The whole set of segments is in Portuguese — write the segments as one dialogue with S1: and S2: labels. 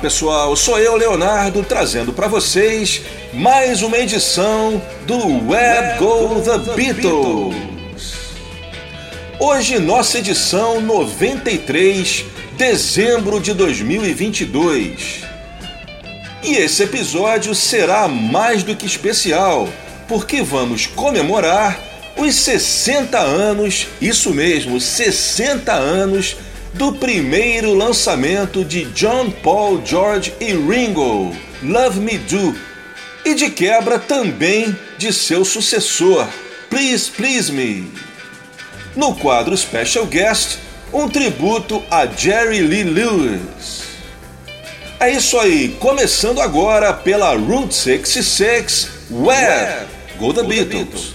S1: Pessoal, sou eu, Leonardo, trazendo para vocês mais uma edição do Web Go The Beatles. Hoje, nossa edição 93, dezembro de 2022. E esse episódio será mais do que especial, porque vamos comemorar os 60 anos, isso mesmo, 60 anos do primeiro lançamento de John Paul, George e Ringo, Love Me Do, e de quebra também de seu sucessor, Please Please Me. No quadro Special Guest, um tributo a Jerry Lee Lewis. É isso aí, começando agora pela Route 66, Where Go The Beatles.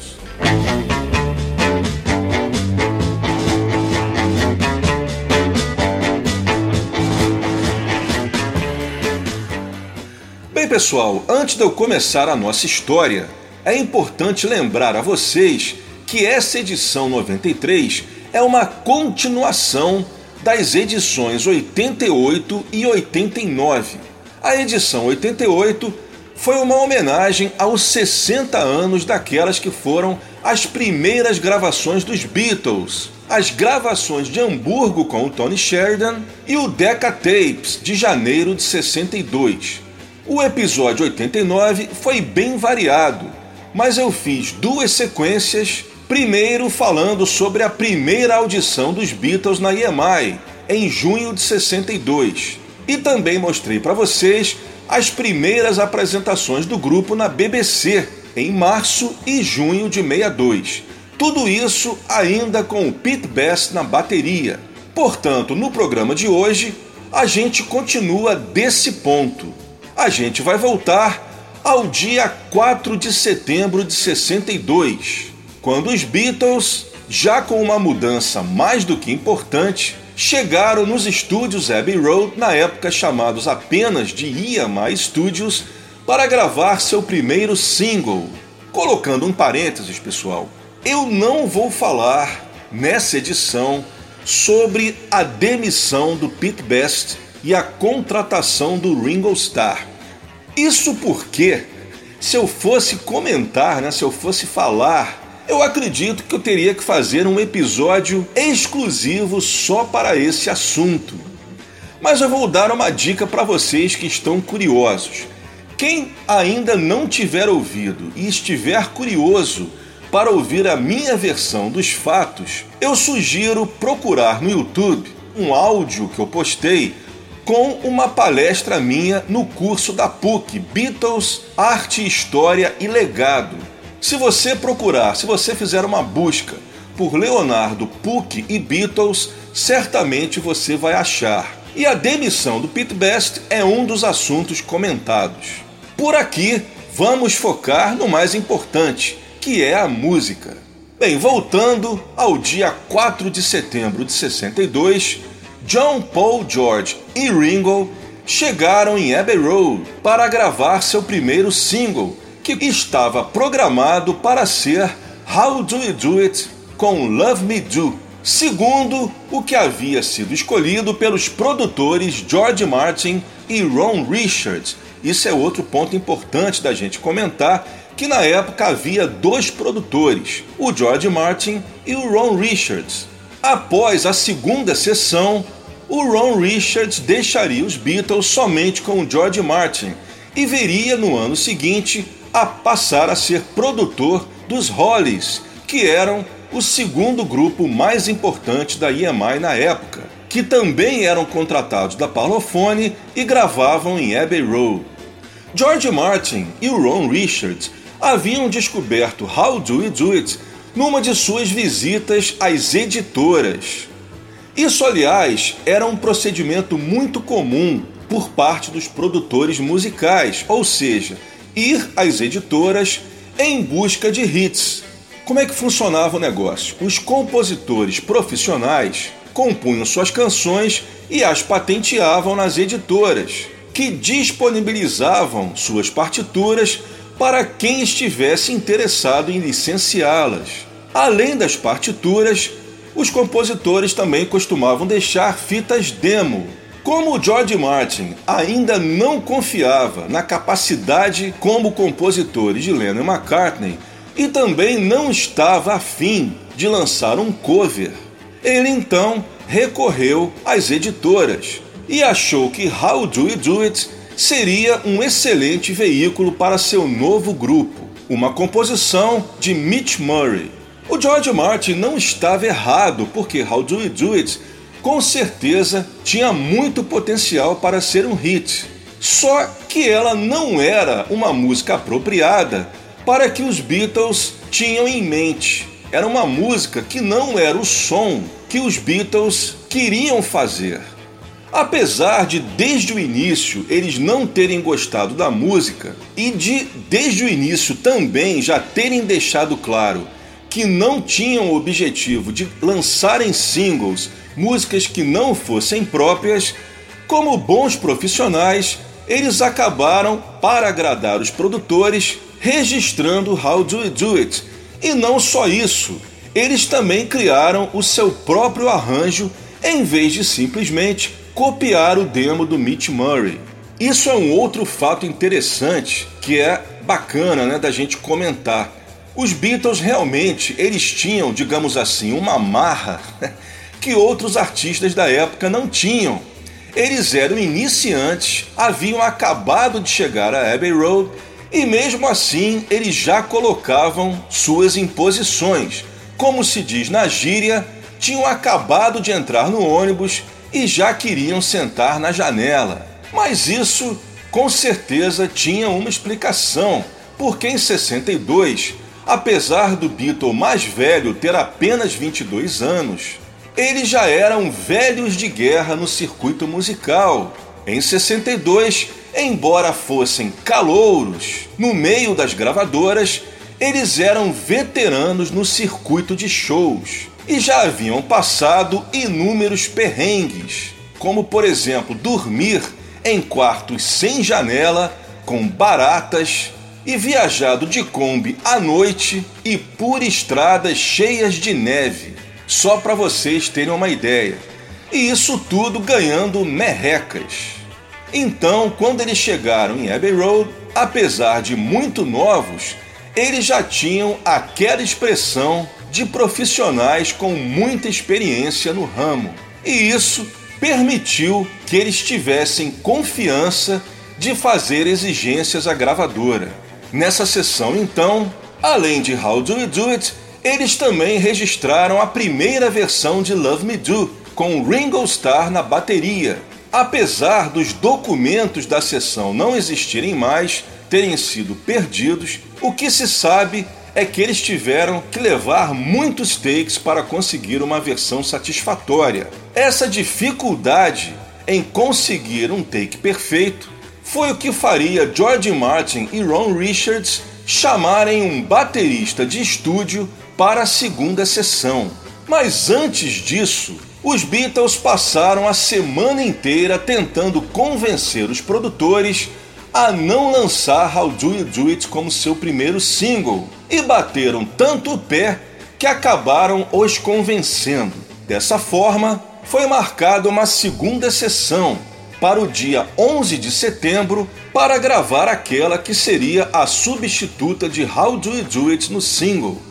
S1: Bem, pessoal, antes de eu começar a nossa história, é importante lembrar a vocês que essa edição 93 é uma continuação das edições 88 e 89. A edição 88 foi uma homenagem aos 60 anos daquelas que foram as primeiras gravações dos Beatles, as gravações de Hamburgo com o Tony Sheridan e o Decca Tapes de janeiro de 62. O episódio 89 foi bem variado, mas eu fiz duas sequências. Primeiro, falando sobre a primeira audição dos Beatles na EMI, em junho de 62. E também mostrei para vocês as primeiras apresentações do grupo na BBC, em março e junho de 62. Tudo isso ainda com o Pete Best na bateria. Portanto, no programa de hoje, a gente continua desse ponto a gente vai voltar ao dia 4 de setembro de 62, quando os Beatles, já com uma mudança mais do que importante, chegaram nos estúdios Abbey Road, na época chamados apenas de EMI Studios, para gravar seu primeiro single. Colocando um parênteses, pessoal, eu não vou falar nessa edição sobre a demissão do Pete Best e a contratação do Ringo Starr. Isso porque, se eu fosse comentar, né, se eu fosse falar, eu acredito que eu teria que fazer um episódio exclusivo só para esse assunto. Mas eu vou dar uma dica para vocês que estão curiosos. Quem ainda não tiver ouvido e estiver curioso para ouvir a minha versão dos fatos, eu sugiro procurar no YouTube um áudio que eu postei com uma palestra minha no curso da PUC Beatles, Arte, História e Legado. Se você procurar, se você fizer uma busca por Leonardo PUC e Beatles, certamente você vai achar. E a demissão do Pete Best é um dos assuntos comentados. Por aqui, vamos focar no mais importante, que é a música. Bem, voltando ao dia 4 de setembro de 62, John Paul George e Ringo chegaram em Abbey Road para gravar seu primeiro single, que estava programado para ser How Do You Do It com Love Me Do, segundo o que havia sido escolhido pelos produtores George Martin e Ron Richards. Isso é outro ponto importante da gente comentar, que na época havia dois produtores, o George Martin e o Ron Richards. Após a segunda sessão, o Ron Richards deixaria os Beatles somente com o George Martin e viria no ano seguinte a passar a ser produtor dos Hollies, que eram o segundo grupo mais importante da EMI na época, que também eram contratados da Parlophone e gravavam em Abbey Road. George Martin e Ron Richards haviam descoberto How Do You Do It numa de suas visitas às editoras. Isso, aliás, era um procedimento muito comum por parte dos produtores musicais, ou seja, ir às editoras em busca de hits. Como é que funcionava o negócio? Os compositores profissionais compunham suas canções e as patenteavam nas editoras, que disponibilizavam suas partituras para quem estivesse interessado em licenciá-las. Além das partituras, os compositores também costumavam deixar fitas demo, Como George Martin ainda não confiava na capacidade como compositores de Lennon e McCartney e também não estava afim de lançar um cover, ele então recorreu às editoras e achou que How Do You Do It seria um excelente veículo para seu novo grupo, uma composição de Mitch Murray. O George Martin não estava errado, porque How Do You Do It com certeza tinha muito potencial para ser um hit. Só que ela não era uma música apropriada para que os Beatles tinham em mente. Era uma música que não era o som que os Beatles queriam fazer. Apesar de desde o início eles não terem gostado da música e de desde o início também já terem deixado claro que não tinham o objetivo de lançarem singles músicas que não fossem próprias, como bons profissionais, eles acabaram, para agradar os produtores, registrando How Do You Do It. E não só isso, eles também criaram o seu próprio arranjo em vez de simplesmente copiar o demo do Mitch Murray. Isso é um outro fato interessante que é bacana né, da gente comentar. Os Beatles realmente eles tinham, digamos assim, uma marra que outros artistas da época não tinham. Eles eram iniciantes, haviam acabado de chegar a Abbey Road e, mesmo assim, eles já colocavam suas imposições. Como se diz na gíria, tinham acabado de entrar no ônibus e já queriam sentar na janela. Mas isso, com certeza, tinha uma explicação, porque em 62, apesar do Beatle mais velho ter apenas 22 anos, eles já eram velhos de guerra no circuito musical. Em 62, embora fossem calouros no meio das gravadoras, eles eram veteranos no circuito de shows e já haviam passado inúmeros perrengues, como por exemplo dormir em quartos sem janela, com baratas e viajado de Kombi à noite e por estradas cheias de neve só para vocês terem uma ideia. E isso tudo ganhando merrecas. Então, quando eles chegaram em Abbey Road, apesar de muito novos, eles já tinham aquela expressão de profissionais com muita experiência no ramo. E isso permitiu que eles tivessem confiança de fazer exigências à gravadora. Nessa sessão, então, além de How Do You Do It, eles também registraram a primeira versão de Love Me Do, com Ringo Starr na bateria. Apesar dos documentos da sessão não existirem mais, terem sido perdidos, o que se sabe é que eles tiveram que levar muitos takes para conseguir uma versão satisfatória. Essa dificuldade em conseguir um take perfeito foi o que faria George Martin e Ron Richards chamarem um baterista de estúdio para a segunda sessão. Mas antes disso, os Beatles passaram a semana inteira tentando convencer os produtores a não lançar How Do You Do It como seu primeiro single e bateram tanto o pé que acabaram os convencendo. Dessa forma, foi marcada uma segunda sessão para o dia 11 de setembro para gravar aquela que seria a substituta de How Do You Do It no single.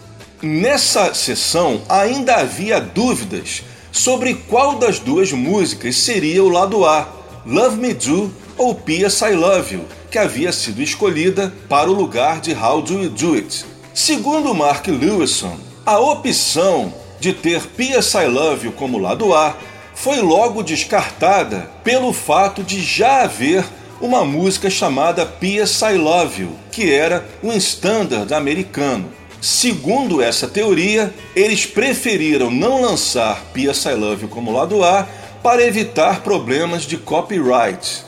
S1: Nessa sessão ainda havia dúvidas sobre qual das duas músicas seria o lado A, Love Me Do ou P.S. I Love You, que havia sido escolhida para o lugar de How Do You Do It. Segundo Mark Lewison, a opção de ter P.S. I Love You como lado A foi logo descartada pelo fato de já haver uma música chamada P.S. I Love You, que era um standard americano. Segundo essa teoria, eles preferiram não lançar P.S. I Love You como lado A para evitar problemas de copyright.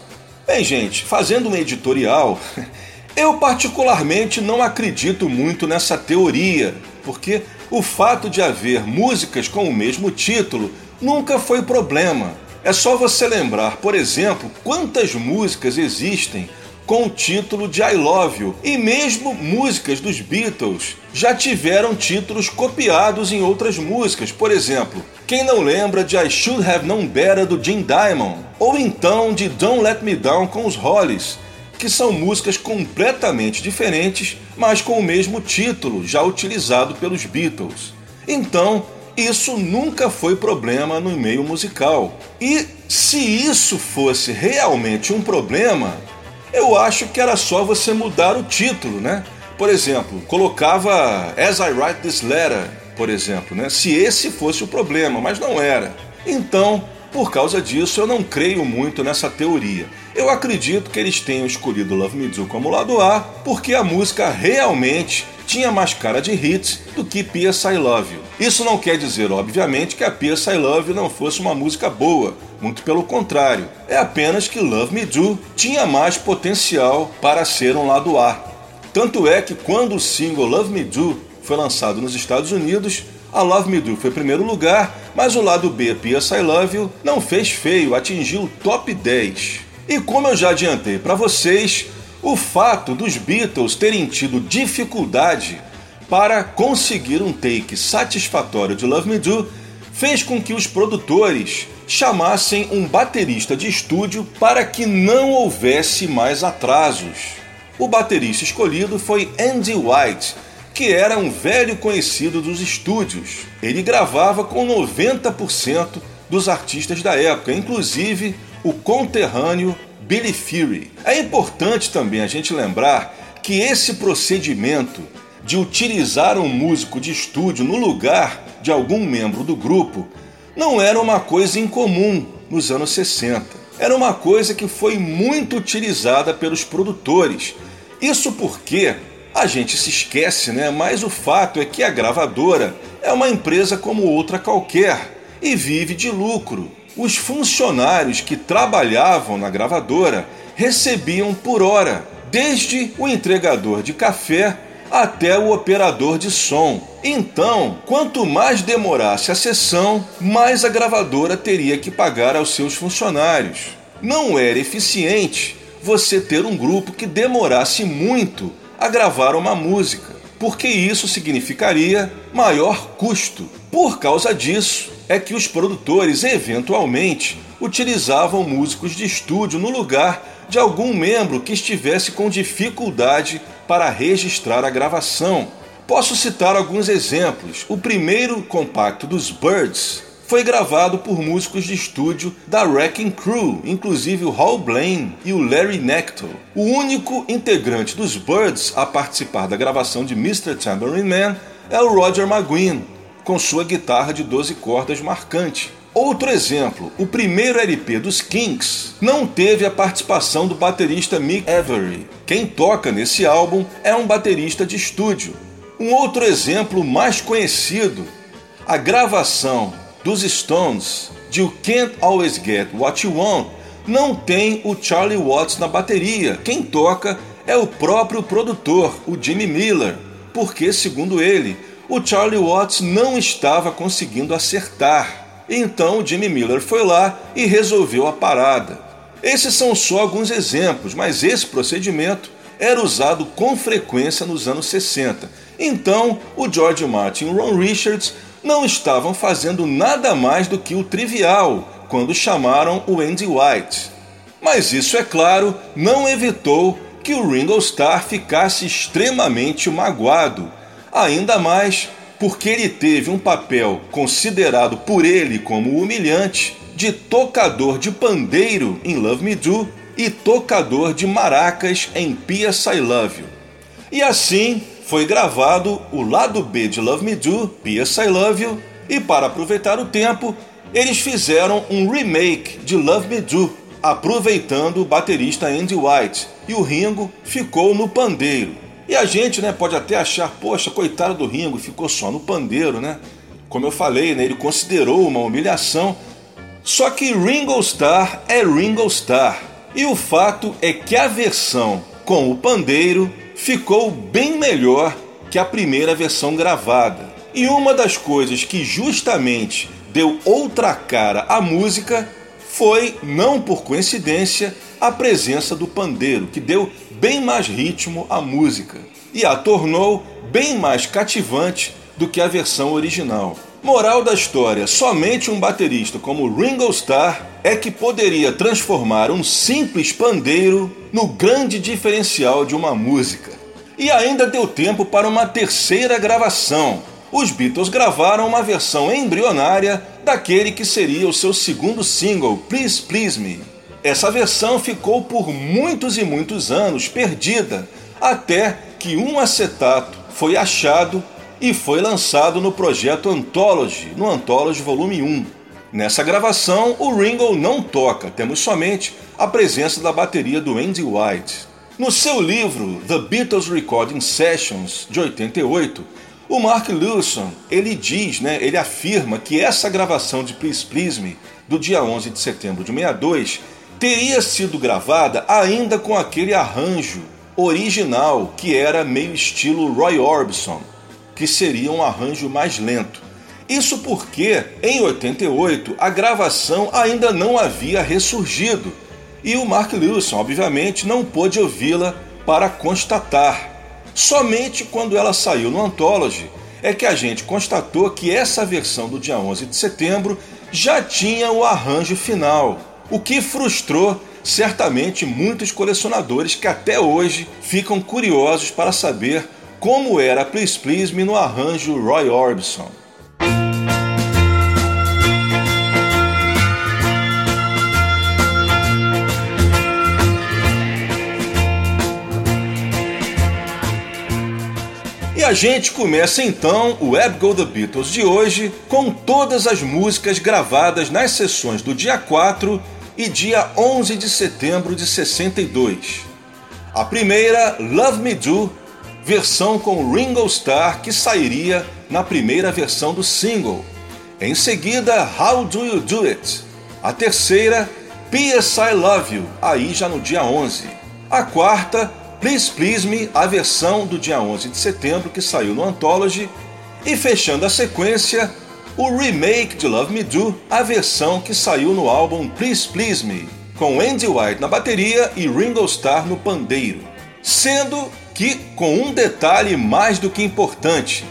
S1: Bem, gente, fazendo um editorial, eu particularmente não acredito muito nessa teoria, porque o fato de haver músicas com o mesmo título nunca foi problema. É só você lembrar, por exemplo, quantas músicas existem com o título de I Love You, e mesmo músicas dos Beatles já tiveram títulos copiados em outras músicas. Por exemplo, quem não lembra de I Should Have Known Better do Jim Diamond, ou então de Don't Let Me Down com os Hollies, que são músicas completamente diferentes, mas com o mesmo título já utilizado pelos Beatles. Então, isso nunca foi problema no meio musical. E se isso fosse realmente um problema, eu acho que era só você mudar o título, né? Por exemplo, colocava As I Write This Letter, por exemplo, né? Se esse fosse o problema, mas não era. Então, por causa disso, eu não creio muito nessa teoria. Eu acredito que eles tenham escolhido Love Me Do como lado A porque a música realmente tinha mais cara de hits do que P.S. I Love You. Isso não quer dizer, obviamente, que a P.S. I Love You não fosse uma música boa, muito pelo contrário. É apenas que Love Me Do tinha mais potencial para ser um lado A. Tanto é que quando o single Love Me Do foi lançado nos Estados Unidos, a Love Me Do foi primeiro lugar, mas o lado B, P.S. I Love You, não fez feio, atingiu o top 10. E como eu já adiantei para vocês, o fato dos Beatles terem tido dificuldade para conseguir um take satisfatório de Love Me Do fez com que os produtores chamassem um baterista de estúdio para que não houvesse mais atrasos. O baterista escolhido foi Andy White, que era um velho conhecido dos estúdios. Ele gravava com 90% dos artistas da época, inclusive o conterrâneo Billy Fury. É importante também a gente lembrar que esse procedimento de utilizar um músico de estúdio no lugar de algum membro do grupo não era uma coisa incomum nos anos 60. Era uma coisa que foi muito utilizada pelos produtores. Isso porque a gente se esquece, né? Mas o fato é que a gravadora é uma empresa como outra qualquer e vive de lucro os funcionários que trabalhavam na gravadora recebiam por hora, desde o entregador de café até o operador de som. Então, quanto mais demorasse a sessão, mais a gravadora teria que pagar aos seus funcionários. Não era eficiente você ter um grupo que demorasse muito a gravar uma música, porque isso significaria maior custo. Por causa disso, é que os produtores eventualmente utilizavam músicos de estúdio no lugar de algum membro que estivesse com dificuldade para registrar a gravação. Posso citar alguns exemplos. O primeiro compacto dos Birds foi gravado por músicos de estúdio da Wrecking Crew, inclusive o Hal Blaine e o Larry Nectar. O único integrante dos Birds a participar da gravação de Mr. Tambourine Man é o Roger McGuinn, com sua guitarra de 12 cordas marcante. Outro exemplo, o primeiro LP dos Kinks não teve a participação do baterista Mick Avery. Quem toca nesse álbum é um baterista de estúdio. Um outro exemplo mais conhecido, a gravação dos Stones de You Can't Always Get What You Want não tem o Charlie Watts na bateria. Quem toca é o próprio produtor, o Jimmy Miller, porque, segundo ele, o Charlie Watts não estava conseguindo acertar. Então Jimmy Miller foi lá e resolveu a parada. Esses são só alguns exemplos, mas esse procedimento era usado com frequência nos anos 60. Então, o George Martin e o Ron Richards não estavam fazendo nada mais do que o trivial quando chamaram o Andy White. Mas isso, é claro, não evitou que o Ringo Starr ficasse extremamente magoado ainda mais porque ele teve um papel considerado por ele como humilhante de tocador de pandeiro em Love Me Do e tocador de maracas em P.S. I Love You. E assim foi gravado o lado B de Love Me Do, P.S. I Love You, e para aproveitar o tempo, eles fizeram um remake de Love Me Do, aproveitando o baterista Andy White, e o Ringo ficou no pandeiro. E a gente, né, pode até achar, poxa, coitado do Ringo, ficou só no pandeiro, né? Como eu falei, né, ele considerou uma humilhação. Só que Ringo Starr é Ringo Starr. E o fato é que a versão com o pandeiro ficou bem melhor que a primeira versão gravada. E uma das coisas que justamente deu outra cara à música foi, não por coincidência, a presença do pandeiro, que deu bem mais ritmo à música e a tornou bem mais cativante do que a versão original. Moral da história: somente um baterista como Ringo Starr é que poderia transformar um simples pandeiro no grande diferencial de uma música. E ainda deu tempo para uma terceira gravação. Os Beatles gravaram uma versão embrionária daquele que seria o seu segundo single, Please Please Me. Essa versão ficou por muitos e muitos anos perdida, até que um acetato foi achado e foi lançado no projeto Anthology, no Anthology Volume 1. Nessa gravação, o Ringo não toca, temos somente a presença da bateria do Andy White. No seu livro The Beatles Recording Sessions, de 88, o Mark Lewson, ele diz, né, ele afirma que essa gravação de Please Please Me, do dia 11 de setembro de 62, teria sido gravada ainda com aquele arranjo original que era meio estilo Roy Orbison, que seria um arranjo mais lento. Isso porque, em 88, a gravação ainda não havia ressurgido e o Mark Lewison, obviamente, não pôde ouvi-la para constatar. Somente quando ela saiu no Anthology é que a gente constatou que essa versão do dia 11 de setembro já tinha o arranjo final, o que frustrou certamente muitos colecionadores que até hoje ficam curiosos para saber como era Please Please Me no arranjo Roy Orbison. E a gente começa então o Web Go The Beatles de hoje com todas as músicas gravadas nas sessões do dia 4 e dia 11 de setembro de 62. A primeira, Love Me Do, versão com Ringo Starr, que sairia na primeira versão do single. Em seguida, How Do You Do It? A terceira, P.S. I Love You, aí já no dia 11. A quarta, Please Please Me, a versão do dia 11 de setembro que saiu no Anthology. E fechando a sequência, o remake de Love Me Do, a versão que saiu no álbum Please Please Me, com Andy White na bateria e Ringo Starr no pandeiro. Sendo que com um detalhe mais do que importante: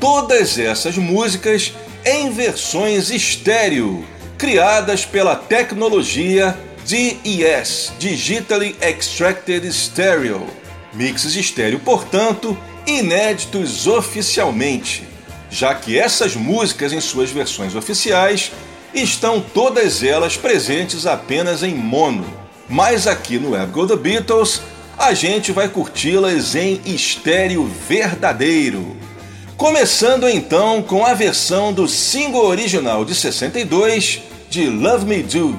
S1: todas essas músicas em versões estéreo, criadas pela tecnologia DES Digitally Extracted Stereo. Mixes estéreo, portanto, inéditos oficialmente, já que essas músicas em suas versões oficiais estão todas elas presentes apenas em mono. Mas aqui no Web Go The Beatles a gente vai curti-las em estéreo verdadeiro. Começando então com a versão do single original de 62 de Love Me Do.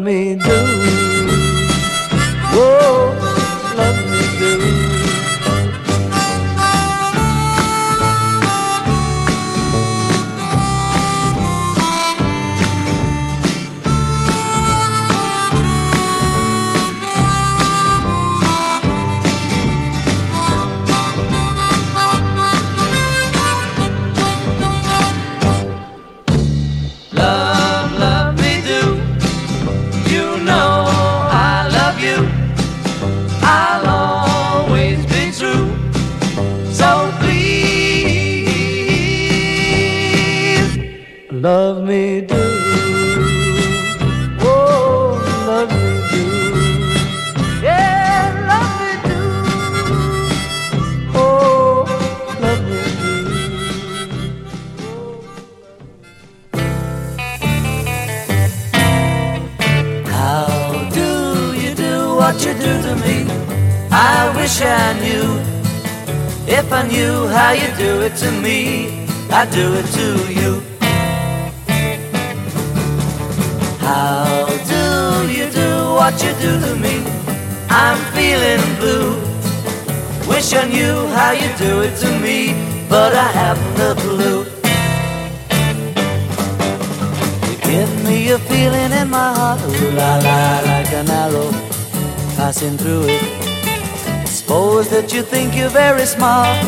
S2: Me do. If I knew how you do it to me, I'd do it to you. How do you do what you do to me? I'm feeling blue. Wish I knew how you do it to me, but I haven't a clue. You give me a feeling in my heart, ooh la la, like an arrow passing through it. Suppose that you think you're very smart,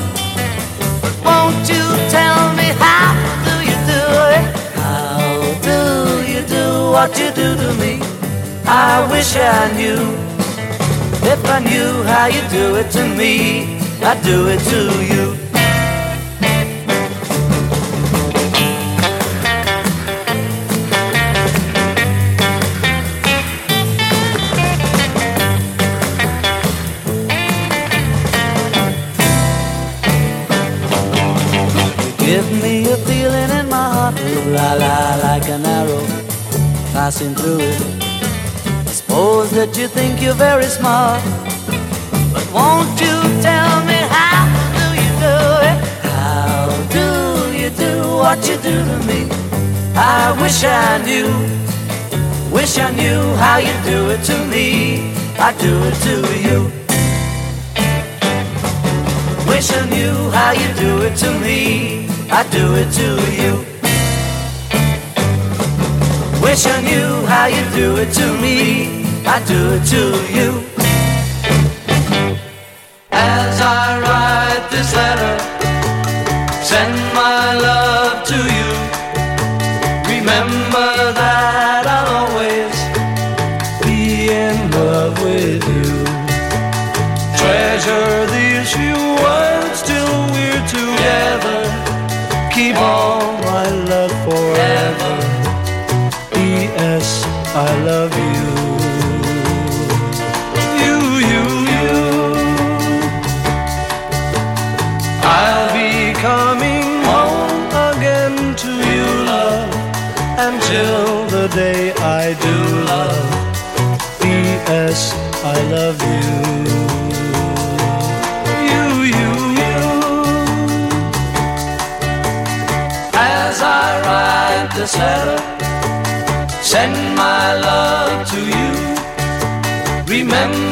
S2: but won't you tell me how do you do it? How do you do what you do to me? I wish I knew. If I knew how you do it to me, I'd do it to you. Passing through. Suppose that you think you're very smart, but won't you tell me how do you do it? How do you do what you do to me? I wish I knew, wish I knew how you do it to me. I do it to you. Wish I knew how you do it to me. I do it to you. Wish I knew how you do it to me. I do it to you. As I write this letter, send my love letter, send my love to you. Remember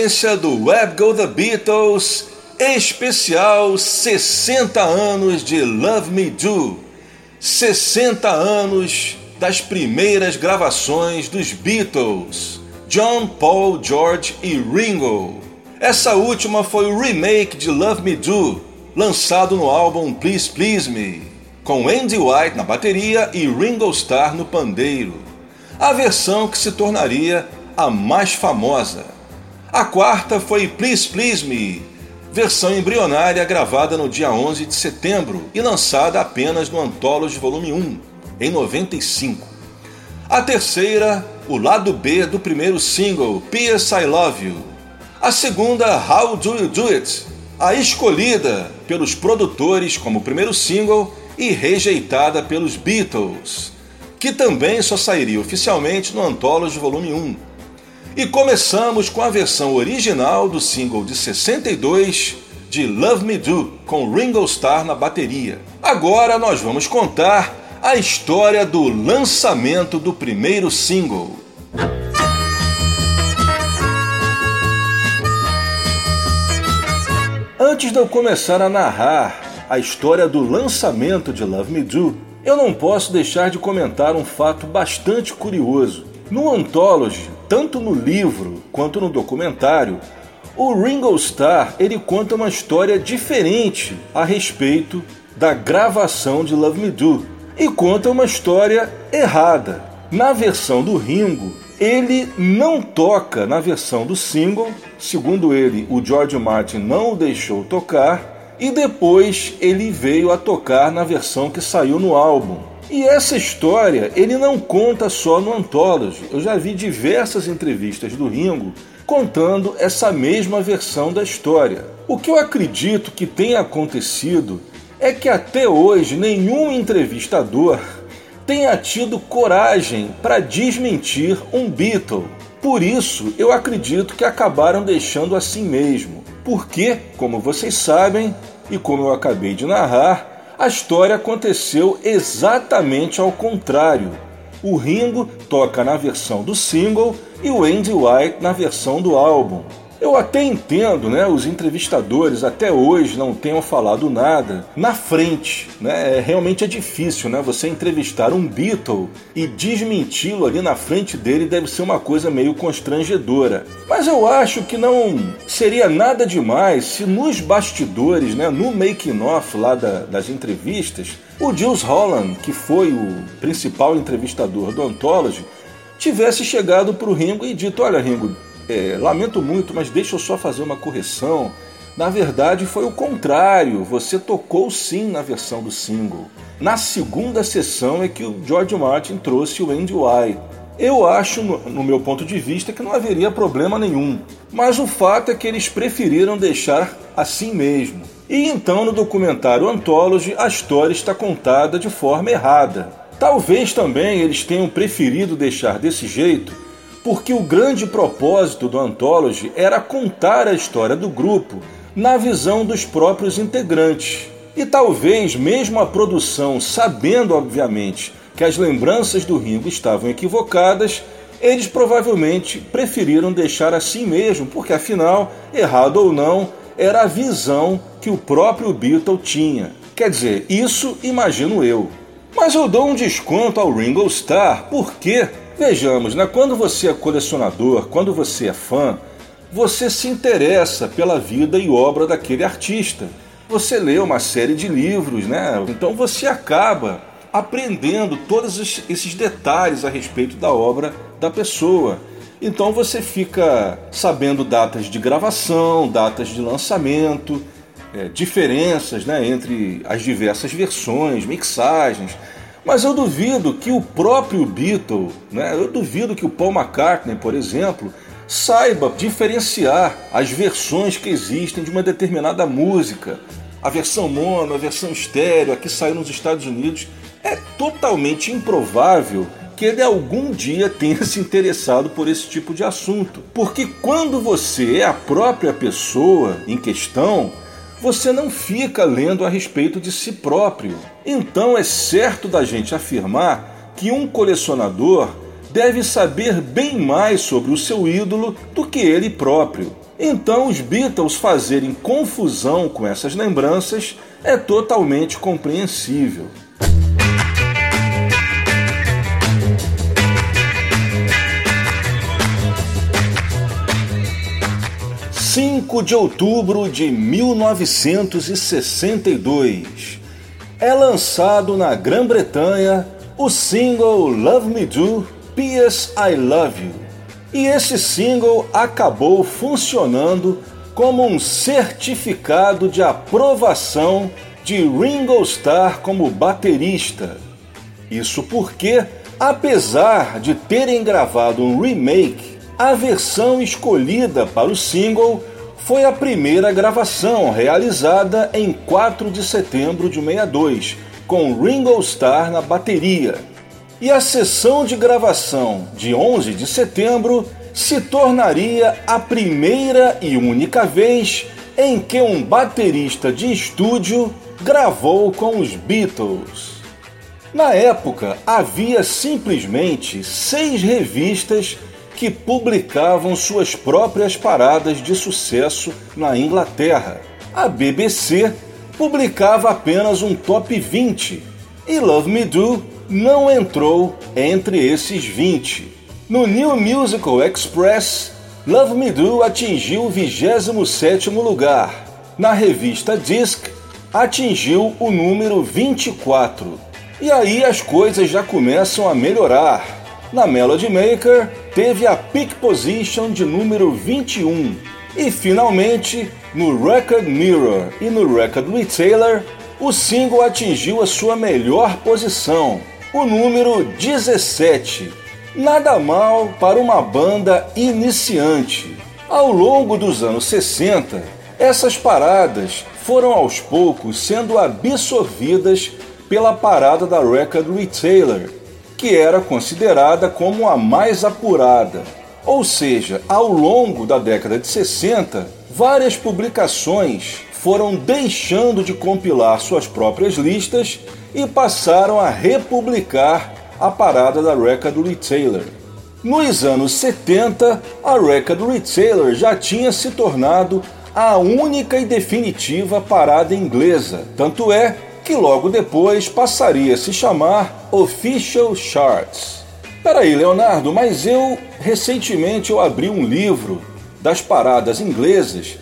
S1: sequência do Web Go The Beatles, especial 60 anos de Love Me Do. 60 anos das primeiras gravações dos Beatles, John, Paul, George e Ringo. Essa última foi o remake de Love Me Do, lançado no álbum Please Please Me, com Andy White na bateria e Ringo Starr no pandeiro. A versão que se tornaria a mais famosa. A quarta foi Please Please Me, versão embrionária gravada no dia 11 de setembro e lançada apenas no Anthology Volume 1, em 95. A terceira, o lado B do primeiro single, P.S. I Love You. A segunda, How Do You Do It, a escolhida pelos produtores como primeiro single e rejeitada pelos Beatles, que também só sairia oficialmente no Anthology Volume 1. E começamos com a versão original do single de 62 de Love Me Do, com Ringo Starr na bateria. Agora nós vamos contar a história do lançamento do primeiro single. Antes de eu começar a narrar a história do lançamento de Love Me Do, eu não posso deixar de comentar um fato bastante curioso. No Anthology, tanto no livro quanto no documentário, o Ringo Starr ele conta uma história diferente a respeito da gravação de Love Me Do e conta uma história errada. Na versão do Ringo, ele não toca na versão do single, segundo ele, o George Martin não o deixou tocar, e depois ele veio a tocar na versão que saiu no álbum. E essa história ele não conta só no Anthology. Eu já vi diversas entrevistas do Ringo contando essa mesma versão da história. O que eu acredito que tenha acontecido é que até hoje nenhum entrevistador tenha tido coragem para desmentir um Beatle. Por isso, eu acredito que acabaram deixando assim mesmo. Porque, como vocês sabem, e como eu acabei de narrar, a história aconteceu exatamente ao contrário. O Ringo toca na versão do single e o Andy White na versão do álbum. Eu até entendo, né, os entrevistadores até hoje não tenham falado nada na frente, né? É, realmente é difícil, né, você entrevistar um Beatle e desmenti-lo ali na frente dele deve ser uma coisa meio constrangedora. Mas eu acho que não seria nada demais se nos bastidores, né, no making off lá da, das entrevistas, o Jules Holland, que foi o principal entrevistador do Anthology, tivesse chegado para o Ringo e dito: Olha, Ringo, é, lamento muito, mas deixa eu só fazer uma correção. Na verdade, foi o contrário. Você tocou sim na versão do single. Na segunda sessão é que o George Martin trouxe o Andy Y. Eu acho, no meu ponto de vista, que não haveria problema nenhum. Mas o fato é que eles preferiram deixar assim mesmo. E então no documentário Anthology a história está contada de forma errada. Talvez também eles tenham preferido deixar desse jeito porque o grande propósito do Anthology era contar a história do grupo na visão dos próprios integrantes. E talvez, mesmo a produção, sabendo obviamente que as lembranças do Ringo estavam equivocadas, eles provavelmente preferiram deixar assim mesmo, porque afinal, errado ou não, era a visão que o próprio Beatle tinha. Quer dizer, isso imagino eu. Mas eu dou um desconto ao Ringo Starr porque, vejamos, né, quando você é colecionador, quando você é fã, você se interessa pela vida e obra daquele artista. Você lê uma série de livros, né? Então você acaba aprendendo todos esses detalhes a respeito da obra da pessoa. Então você fica sabendo datas de gravação, datas de lançamento, é, diferenças né, entre as diversas versões, mixagens. Mas eu duvido que o próprio Beatle, né, eu duvido que o Paul McCartney, por exemplo, saiba diferenciar as versões que existem de uma determinada música. A versão mono, a versão estéreo, a que saiu nos Estados Unidos, é totalmente improvável que ele algum dia tenha se interessado por esse tipo de assunto. Porque quando você é a própria pessoa em questão, você não fica lendo a respeito de si próprio. Então é certo da gente afirmar que um colecionador deve saber bem mais sobre o seu ídolo do que ele próprio. Então, os Beatles fazerem confusão com essas lembranças é totalmente compreensível. 5 de outubro de 1962 é lançado na Grã-Bretanha o single Love Me Do, P.S. I Love You. E esse single acabou funcionando como um certificado de aprovação de Ringo Starr como baterista. Isso porque, apesar de terem gravado um remake a versão escolhida para o single foi a primeira gravação realizada em 4 de setembro de 62, com Ringo Starr na bateria. E a sessão de gravação de 11 de setembro se tornaria a primeira e única vez em que um baterista de estúdio gravou com os Beatles. Na época, havia simplesmente seis revistas que publicavam suas próprias paradas de sucesso na Inglaterra. A BBC publicava apenas um top 20 e Love Me Do não entrou entre esses 20. No New Musical Express, Love Me Do atingiu o 27 lugar. Na revista Disc, atingiu o número 24. E aí as coisas já começam a melhorar. Na Melody Maker, teve a Peak Position de número 21. E finalmente, no Record Mirror e no Record Retailer, o single atingiu a sua melhor posição, o número 17. Nada mal para uma banda iniciante. Ao longo dos anos 60, essas paradas foram aos poucos sendo absorvidas pela parada da Record Retailer que era considerada como a mais apurada. Ou seja, ao longo da década de 60, várias publicações foram deixando de compilar suas próprias listas e passaram a republicar a parada da Record Retailer. Nos anos 70, a Record Retailer já tinha se tornado a única e definitiva parada inglesa, tanto é que logo depois passaria a se chamar Official Charts. Peraí, Leonardo, mas eu recentemente eu abri um livro das paradas inglesas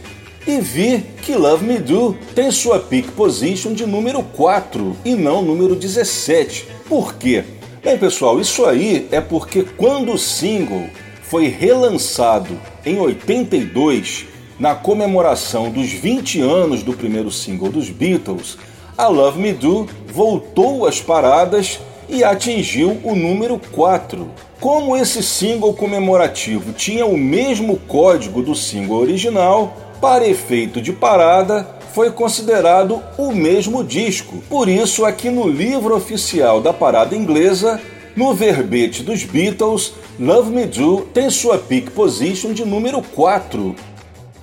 S1: e vi que Love Me Do tem sua peak position de número 4 e não número 17. Por quê? Bem, pessoal, isso aí é porque quando o single foi relançado em 82, na comemoração dos 20 anos do primeiro single dos Beatles, a Love Me Do voltou às paradas e atingiu o número 4. Como esse single comemorativo tinha o mesmo código do single original, para efeito de parada, foi considerado o mesmo disco. Por isso, aqui no livro oficial da parada inglesa, no verbete dos Beatles, Love Me Do tem sua peak position de número 4.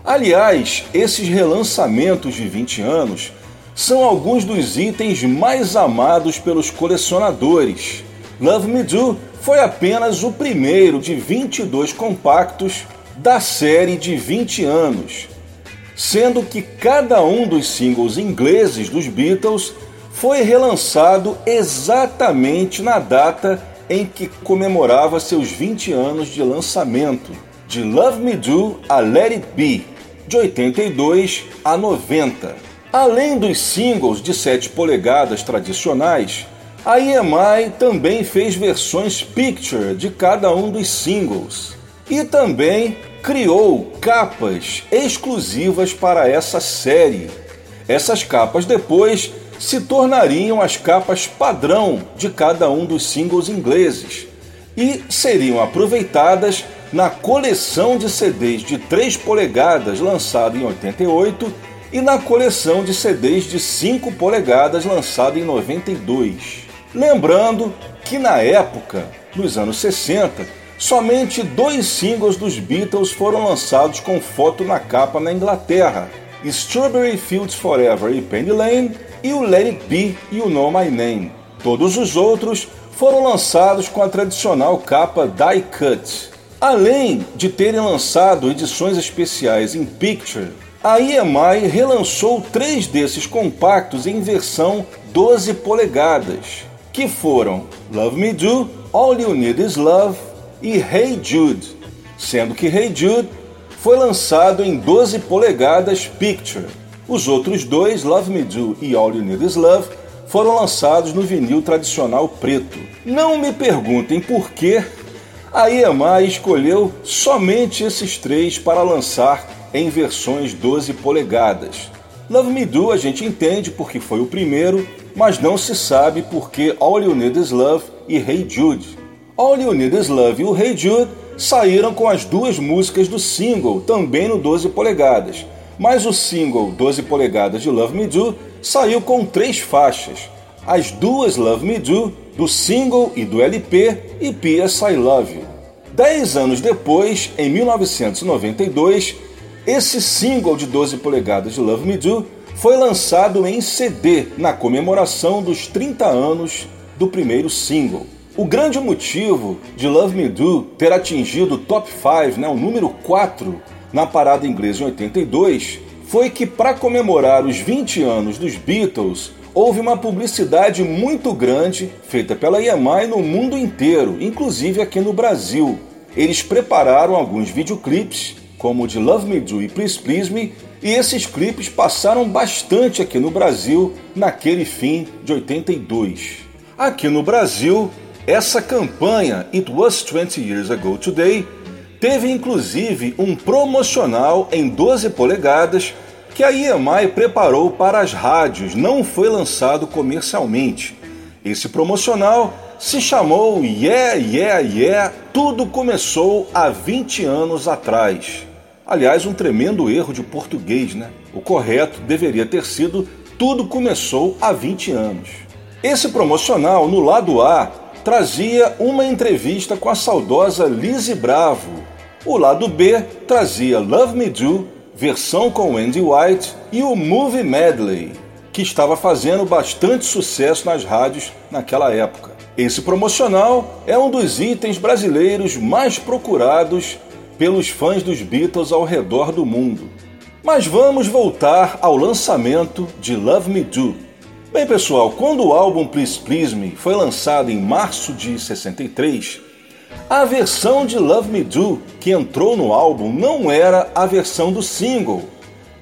S1: Aliás, esses relançamentos de 20 anos são alguns dos itens mais amados pelos colecionadores. Love Me Do foi apenas o primeiro de 22 compactos da série de 20 anos, sendo que cada um dos singles ingleses dos Beatles foi relançado exatamente na data em que comemorava seus 20 anos de lançamento, de Love Me Do a Let It Be, de 82 a 90. Além dos singles de 7 polegadas tradicionais, a EMI também fez versões picture de cada um dos singles e também criou capas exclusivas para essa série. Essas capas depois se tornariam as capas padrão de cada um dos singles ingleses e seriam aproveitadas na coleção de CDs de 3 polegadas lançada em 88 e na coleção de CDs de 5 polegadas lançada em 92. Lembrando que na época, nos anos 60, somente dois singles dos Beatles foram lançados com foto na capa na Inglaterra: Strawberry Fields Forever e Penny Lane e o Let It Be e o Know My Name. Todos os outros foram lançados com a tradicional capa die cut. Além de terem lançado edições especiais em picture, a EMI relançou três desses compactos em versão 12 polegadas, que foram Love Me Do, All You Need Is Love e Hey Jude, sendo que Hey Jude foi lançado em 12 polegadas picture. Os outros dois, Love Me Do e All You Need Is Love, foram lançados no vinil tradicional preto. Não me perguntem por que a EMI escolheu somente esses três para lançar em versões 12 polegadas. Love Me Do a gente entende porque foi o primeiro, mas não se sabe porque All You Need Is Love e Hey Jude. All You Need Is Love e o Hey Jude saíram com as duas músicas do single, também no 12 polegadas mas o single 12 polegadas de Love Me Do saiu com três faixas, as duas Love Me Do, do single e do LP e P.S. I Love. Dez anos depois, em 1992, esse single de 12 polegadas de Love Me Do foi lançado em CD na comemoração dos 30 anos do primeiro single. O grande motivo de Love Me Do ter atingido o top 5, né, o número 4 na parada inglesa em 82 foi que, para comemorar os 20 anos dos Beatles, houve uma publicidade muito grande feita pela EMI no mundo inteiro, inclusive aqui no Brasil. Eles prepararam alguns videoclipes, como de Love Me Do e Please Please Me, e esses clipes passaram bastante aqui no Brasil naquele fim de 82. Aqui no Brasil, essa campanha It Was 20 Years Ago Today Teve inclusive um promocional em 12 polegadas que a EMI preparou para as rádios, não foi lançado comercialmente. Esse promocional se chamou Yeah, Yeah, Yeah, tudo começou há 20 anos atrás. Aliás, um tremendo erro de português, né? O correto deveria ter sido Tudo começou há 20 anos. Esse promocional, no lado A, trazia uma entrevista com a saudosa Lizzie Bravo. O lado B trazia Love Me Do, versão com Andy White, e o Movie Medley, que estava fazendo bastante sucesso nas rádios naquela época. Esse promocional é um dos itens brasileiros mais procurados pelos fãs dos Beatles ao redor do mundo. Mas vamos voltar ao lançamento de Love Me Do. Bem, pessoal, quando o álbum Please Please Me foi lançado em março de 63, a versão de Love Me Do que entrou no álbum não era a versão do single,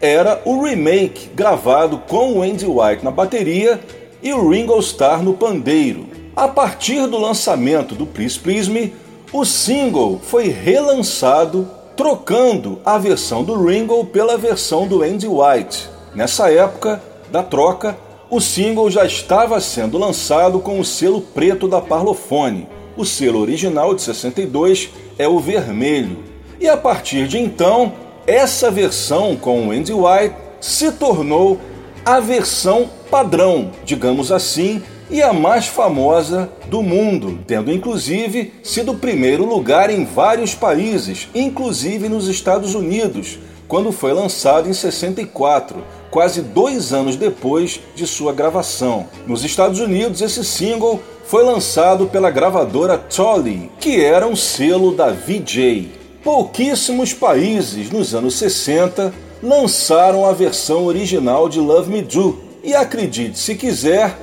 S1: era o remake gravado com o Andy White na bateria e o Ringo Starr no pandeiro. A partir do lançamento do Please Please Me, o single foi relançado trocando a versão do Ringo pela versão do Andy White. Nessa época da troca, o single já estava sendo lançado com o selo preto da Parlophone. O selo original de 62 é o vermelho. E a partir de então, essa versão com o Andy White se tornou a versão padrão, digamos assim, e a mais famosa do mundo, tendo inclusive sido primeiro lugar em vários países, inclusive nos Estados Unidos, quando foi lançado em 64, quase dois anos depois de sua gravação. Nos Estados Unidos, esse single foi lançado pela gravadora Tolly, que era um selo da VJ. Pouquíssimos países nos anos 60 lançaram a versão original de Love Me Do, e acredite se quiser,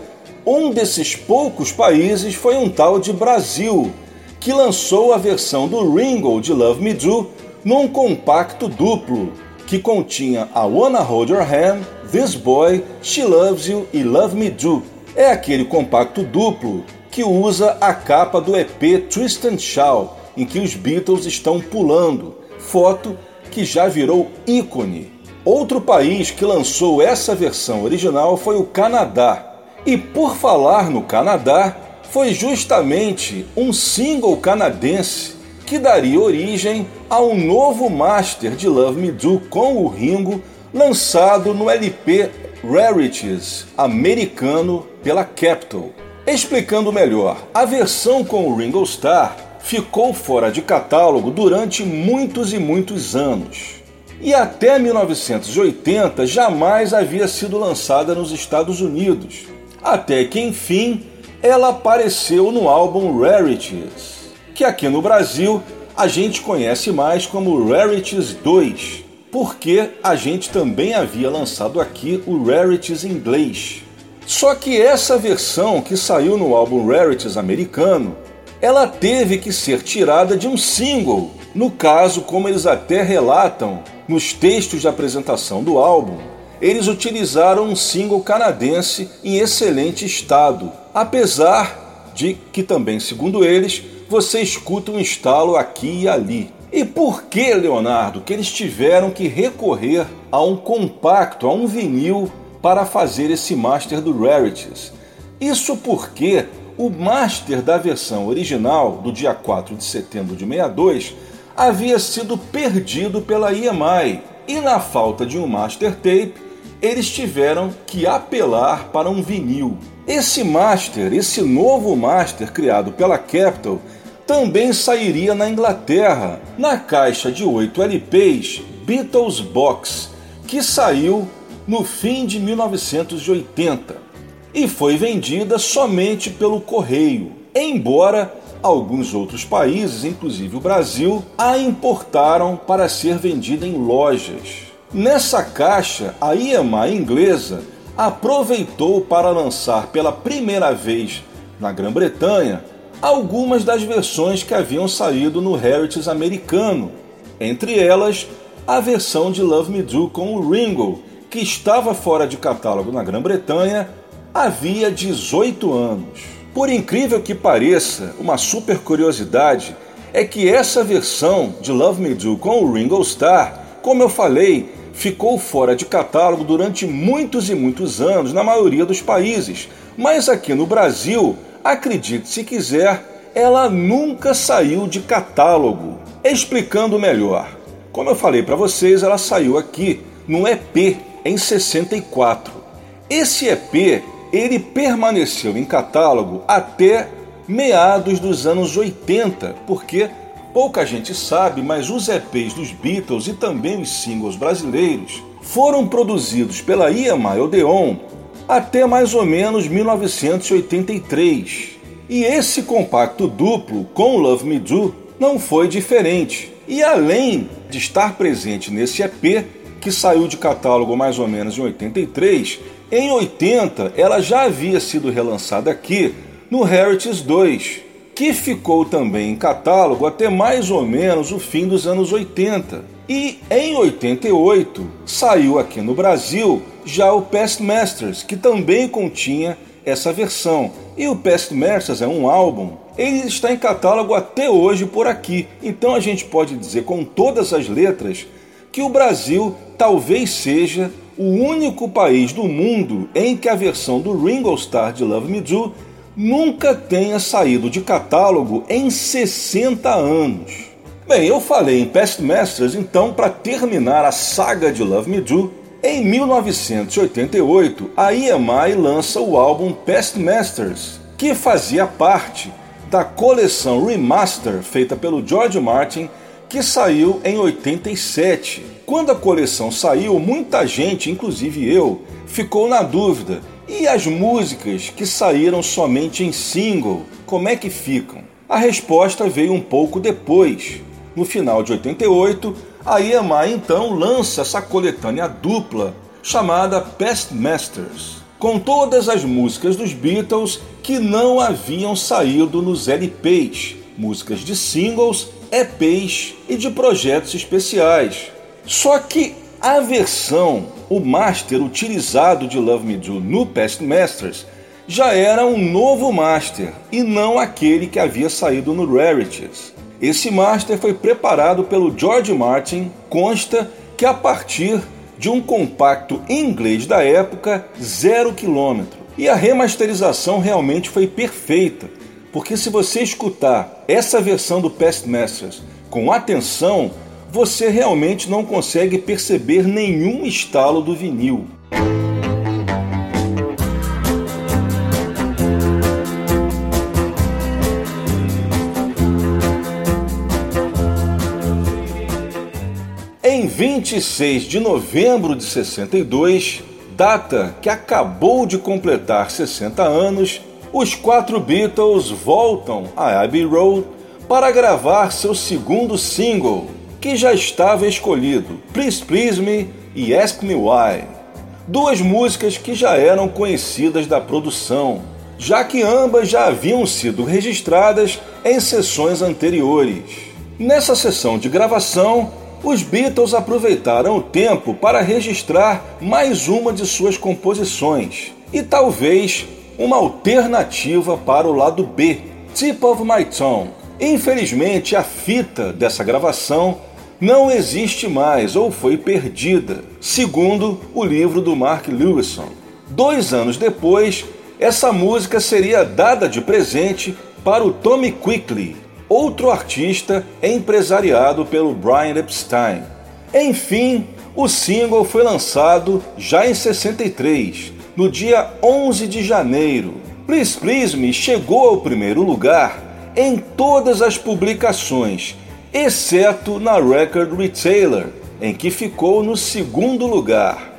S1: um desses poucos países foi um tal de Brasil, que lançou a versão do Ringo de Love Me Do num compacto duplo, que continha a Wanna Hold Your Hand, This Boy, She Loves You e Love Me Do. É aquele compacto duplo que usa a capa do EP Twist and Shout, em que os Beatles estão pulando, foto que já virou ícone. Outro país que lançou essa versão original foi o Canadá, e por falar no Canadá, foi justamente um single canadense que daria origem a um novo master de Love Me Do com o Ringo, lançado no LP Rarities americano pela Capitol. Explicando melhor, a versão com o Ringo Starr ficou fora de catálogo durante muitos e muitos anos. E até 1980 jamais havia sido lançada nos Estados Unidos, até que enfim ela apareceu no álbum Rarities, que aqui no Brasil a gente conhece mais como Rarities 2, porque a gente também havia lançado aqui o Rarities inglês. Só que essa versão que saiu no álbum Rarities americano, ela teve que ser tirada de um single. No caso, como eles até relatam nos textos de apresentação do álbum, eles utilizaram um single canadense em excelente estado, apesar de que também, segundo eles, você escuta um estalo aqui e ali. E por que, Leonardo, que eles tiveram que recorrer a um compacto, a um vinil, para fazer esse master do Rarities? Isso porque o master da versão original, do dia 4 de setembro de 62, havia sido perdido pela EMI, e na falta de um master tape, eles tiveram que apelar para um vinil. Esse master, esse novo master criado pela Capitol, também sairia na Inglaterra, na caixa de 8 LPs Beatles Box, que saiu no fim de 1980 e foi vendida somente pelo correio, embora alguns outros países, inclusive o Brasil, a importaram para ser vendida em lojas. Nessa caixa, a EMI inglesa aproveitou para lançar pela primeira vez na Grã-Bretanha algumas das versões que haviam saído no Heritage americano, entre elas a versão de Love Me Do com o Ringo, que estava fora de catálogo na Grã-Bretanha havia 18 anos. Por incrível que pareça, uma super curiosidade é que essa versão de Love Me Do com o Ringo Starr, como eu falei, ficou fora de catálogo durante muitos e muitos anos na maioria dos países, mas aqui no Brasil, acredite se quiser, ela nunca saiu de catálogo. Explicando melhor, como eu falei para vocês, ela saiu aqui no EP em 64. Esse EP ele permaneceu em catálogo até meados dos anos 80, porque Pouca gente sabe, mas os EPs dos Beatles e também os singles brasileiros foram produzidos pela EMI Odeon até mais ou menos 1983. E esse compacto duplo com Love Me Do não foi diferente. E além de estar presente nesse EP, que saiu de catálogo mais ou menos em 83, em 80 ela já havia sido relançada aqui no Heritage 2, que ficou também em catálogo até mais ou menos o fim dos anos 80. E em 88 saiu aqui no Brasil já o Past Masters, que também continha essa versão. E o Past Masters é um álbum ele está em catálogo até hoje por aqui. Então a gente pode dizer com todas as letras que o Brasil talvez seja o único país do mundo em que a versão do Ringo Starr de Love Me Do nunca tenha saído de catálogo em 60 anos. Bem, eu falei em Past Masters, então para terminar a saga de Love Me Do, em 1988 a EMI lança o álbum Past Masters, que fazia parte da coleção Remaster feita pelo George Martin, que saiu em 87. Quando a coleção saiu, muita gente, inclusive eu, ficou na dúvida: e as músicas que saíram somente em single, como é que ficam? A resposta veio um pouco depois. No final de 88, a EMI então lança essa coletânea dupla chamada Past Masters com todas as músicas dos Beatles que não haviam saído nos LPs, músicas de singles, EPs e de projetos especiais. Só que a versão, o master utilizado de Love Me Do no Past Masters já era um novo master e não aquele que havia saído no Rarities. Esse master foi preparado pelo George Martin, consta que a partir de um compacto inglês da época, zero quilômetro. E a remasterização realmente foi perfeita, porque se você escutar essa versão do Past Masters com atenção, você realmente não consegue perceber nenhum estalo do vinil. Em 26 de novembro de 62, data que acabou de completar 60 anos, os quatro Beatles voltam a Abbey Road para gravar seu segundo single, que já estava escolhido, Please Please Me e Ask Me Why. Duas músicas que já eram conhecidas da produção, já que ambas já haviam sido registradas em sessões anteriores. Nessa sessão de gravação, os Beatles aproveitaram o tempo para registrar mais uma de suas composições e talvez uma alternativa para o lado B, Tip of My Tongue. Infelizmente, a fita dessa gravação não existe mais ou foi perdida, segundo o livro do Mark Lewison. Dois anos depois, essa música seria dada de presente para o Tommy Quickly, outro artista empresariado pelo Brian Epstein. Enfim, o single foi lançado já em 63, no dia 11 de janeiro. Please Please Me chegou ao primeiro lugar em todas as publicações, exceto na Record Retailer, em que ficou no segundo lugar.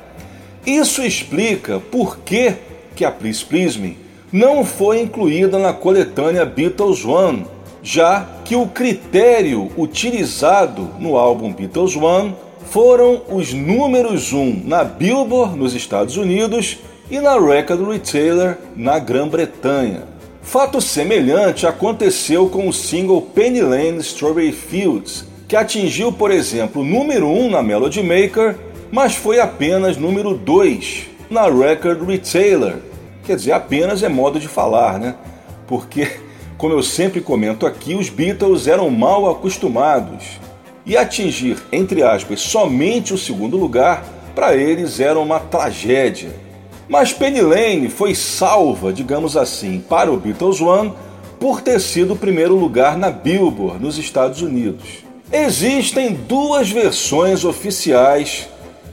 S1: Isso explica por que, que a Please Please Me não foi incluída na coletânea Beatles One, já que o critério utilizado no álbum Beatles One foram os números 1 na Billboard nos Estados Unidos e na Record Retailer na Grã-Bretanha. Fato semelhante aconteceu com o single Penny Lane Strawberry Fields, que atingiu, por exemplo, número 1 na Melody Maker, mas foi apenas número 2 na Record Retailer. Quer dizer, apenas é modo de falar, né? Porque como eu sempre comento aqui, os Beatles eram mal acostumados e atingir, entre aspas, somente o segundo lugar, para eles era uma tragédia. Mas Penny Lane foi salva, digamos assim, para o Beatles One por ter sido o primeiro lugar na Billboard nos Estados Unidos. Existem duas versões oficiais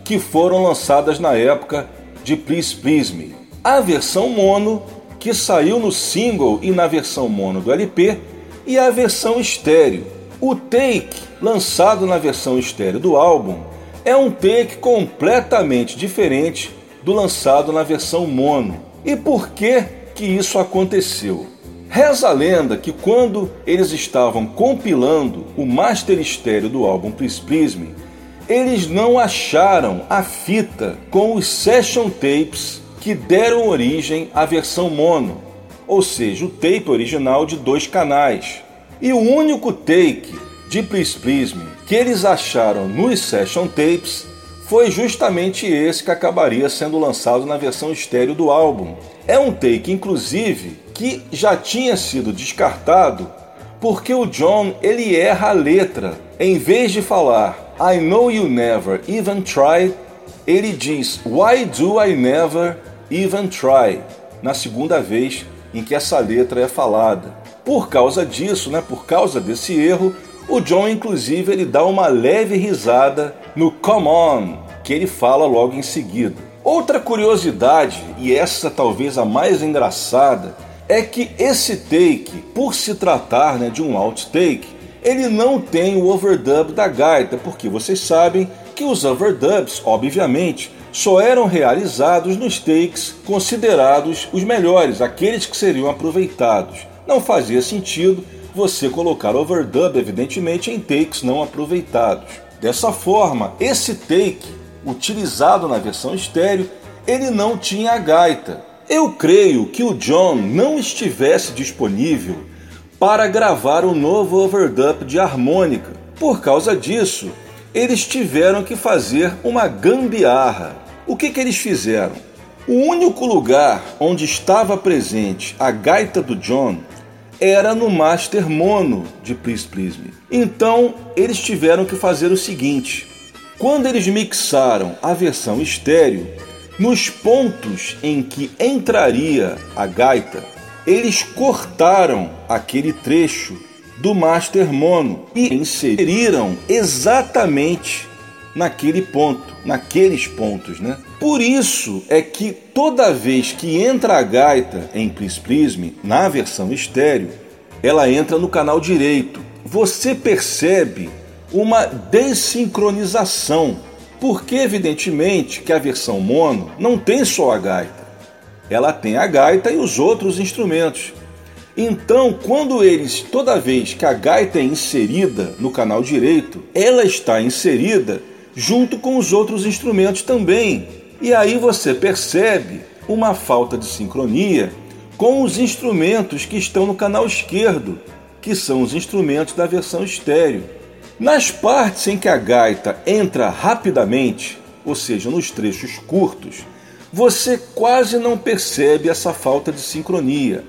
S1: que foram lançadas na época de Please Please Me. A versão mono que saiu no single e na versão mono do LP, e a versão estéreo. O take, lançado na versão estéreo do álbum, é um take completamente diferente do lançado na versão mono. E por que que isso aconteceu? Reza a lenda que quando eles estavam compilando o master estéreo do álbum Please Please Me, eles não acharam a fita com os session tapes que deram origem à versão mono, ou seja, o tape original de dois canais. E o único take de Please Please Me que eles acharam nos session tapes foi justamente esse que acabaria sendo lançado na versão estéreo do álbum. É um take, inclusive, que já tinha sido descartado porque o John ele erra a letra. Em vez de falar I know you never even tried, ele diz Why do I never even try? Na segunda vez em que essa letra é falada. Por causa disso, né, por causa desse erro, o John inclusive ele dá uma leve risada no Come On, que ele fala logo em seguida. Outra curiosidade, e essa talvez a mais engraçada, é que esse take, por se tratar né, de um outtake, ele não tem o overdub da gaita, porque vocês sabem que os overdubs, obviamente, só eram realizados nos takes considerados os melhores, aqueles que seriam aproveitados. Não fazia sentido você colocar overdub, evidentemente, em takes não aproveitados. Dessa forma, esse take, utilizado na versão estéreo, ele não tinha a gaita, eu creio que o John não estivesse disponível para gravar o um novo overdub de harmônica. Por causa disso, eles tiveram que fazer uma gambiarra. O que, que eles fizeram? O único lugar onde estava presente a gaita do John era no master mono de Please Please Me. Então eles tiveram que fazer o seguinte: quando eles mixaram a versão estéreo, nos pontos em que entraria a gaita, eles cortaram aquele trecho do master mono e inseriram exatamente naquele ponto, naqueles pontos, né? Por isso é que toda vez que entra a gaita em Please Please Me, na versão estéreo, ela entra no canal direito. Você percebe uma desincronização porque, evidentemente, que a versão mono não tem só a gaita. Ela tem a gaita e os outros instrumentos. Então, quando eles, toda vez que a gaita é inserida no canal direito, ela está inserida junto com os outros instrumentos também. E aí você percebe uma falta de sincronia com os instrumentos que estão no canal esquerdo, que são os instrumentos da versão estéreo. Nas partes em que a gaita entra rapidamente, ou seja, nos trechos curtos, você quase não percebe essa falta de sincronia.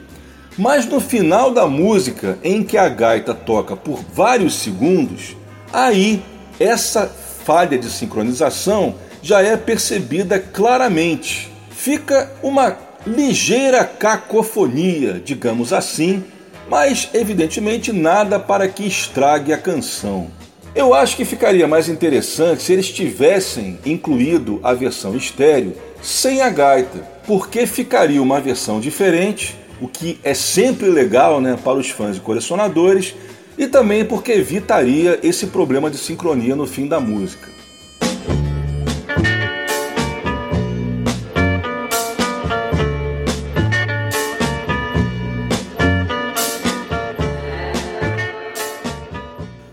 S1: Mas no final da música, em que a gaita toca por vários segundos, aí essa falha de sincronização já é percebida claramente. Fica uma ligeira cacofonia, digamos assim, mas evidentemente nada para que estrague a canção. Eu acho que ficaria mais interessante se eles tivessem incluído a versão estéreo sem a gaita, porque ficaria uma versão diferente, o que é sempre legal né, para os fãs e colecionadores, e também porque evitaria esse problema de sincronia no fim da música.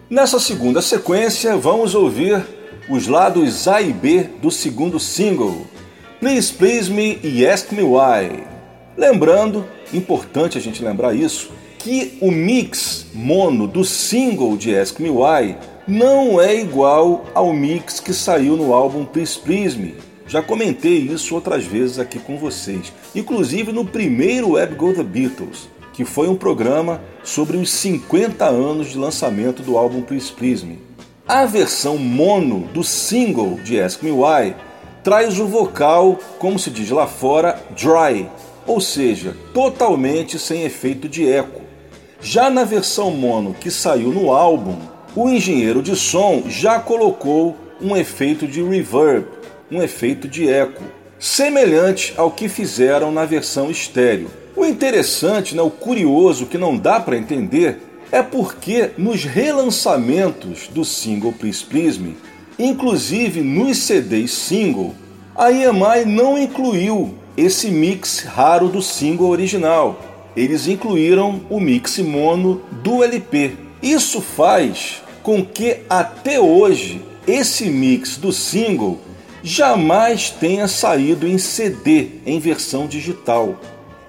S1: Nessa segunda sequência, vamos ouvir os lados A e B do segundo single, Please Please Me e Ask Me Why. Lembrando, importante a gente lembrar isso, que o mix mono do single de Ask Me Why não é igual ao mix que saiu no álbum Please Please Me. Já comentei isso outras vezes aqui com vocês, inclusive no primeiro Web Go The Beatles que foi um programa sobre os 50 anos de lançamento do álbum Please Please Me. A versão mono do single de Ask Me Why traz o vocal, como se diz lá fora, dry, ou seja, totalmente sem efeito de eco. Já na versão mono que saiu no álbum, o engenheiro de som já colocou um efeito de reverb, um efeito de eco, semelhante ao que fizeram na versão estéreo. O interessante, né, o curioso que não dá para entender é porque nos relançamentos do single Please Please Me, inclusive nos CDs single, a EMI não incluiu esse mix raro do single original. Eles incluíram o mix mono do LP. Isso faz com que até hoje esse mix do single jamais tenha saído em CD, em versão digital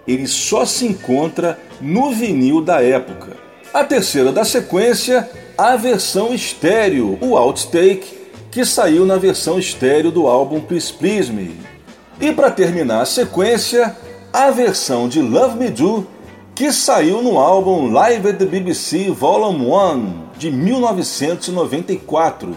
S1: ele só se encontra no vinil da época. A terceira da sequência, a versão estéreo, o Outtake, que saiu na versão estéreo do álbum Please Please Me. E para terminar a sequência, a versão de Love Me Do, que saiu no álbum Live at the BBC Volume 1 de 1994,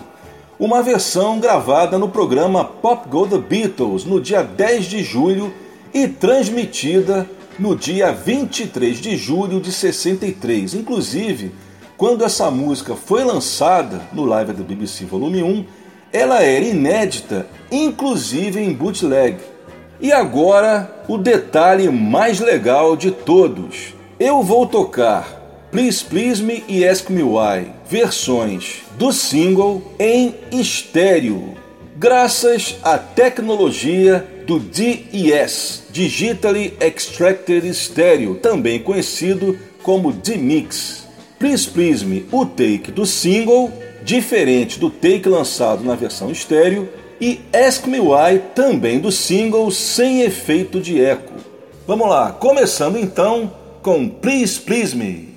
S1: uma versão gravada no programa Pop Go The Beatles no dia 10 de julho e transmitida no dia 23 de julho de 63. Inclusive, quando essa música foi lançada no Live at the BBC Volume 1, ela era inédita, inclusive em bootleg. E agora, o detalhe mais legal de todos. Eu vou tocar Please Please Me e Ask Me Why, versões do single em estéreo, graças à tecnologia do DES, Digitally Extracted Stereo, também conhecido como D-Mix. Please Please Me, o take do single, diferente do take lançado na versão estéreo, e Ask Me Why, também do single sem efeito de eco. Vamos lá, começando então com Please Please Me.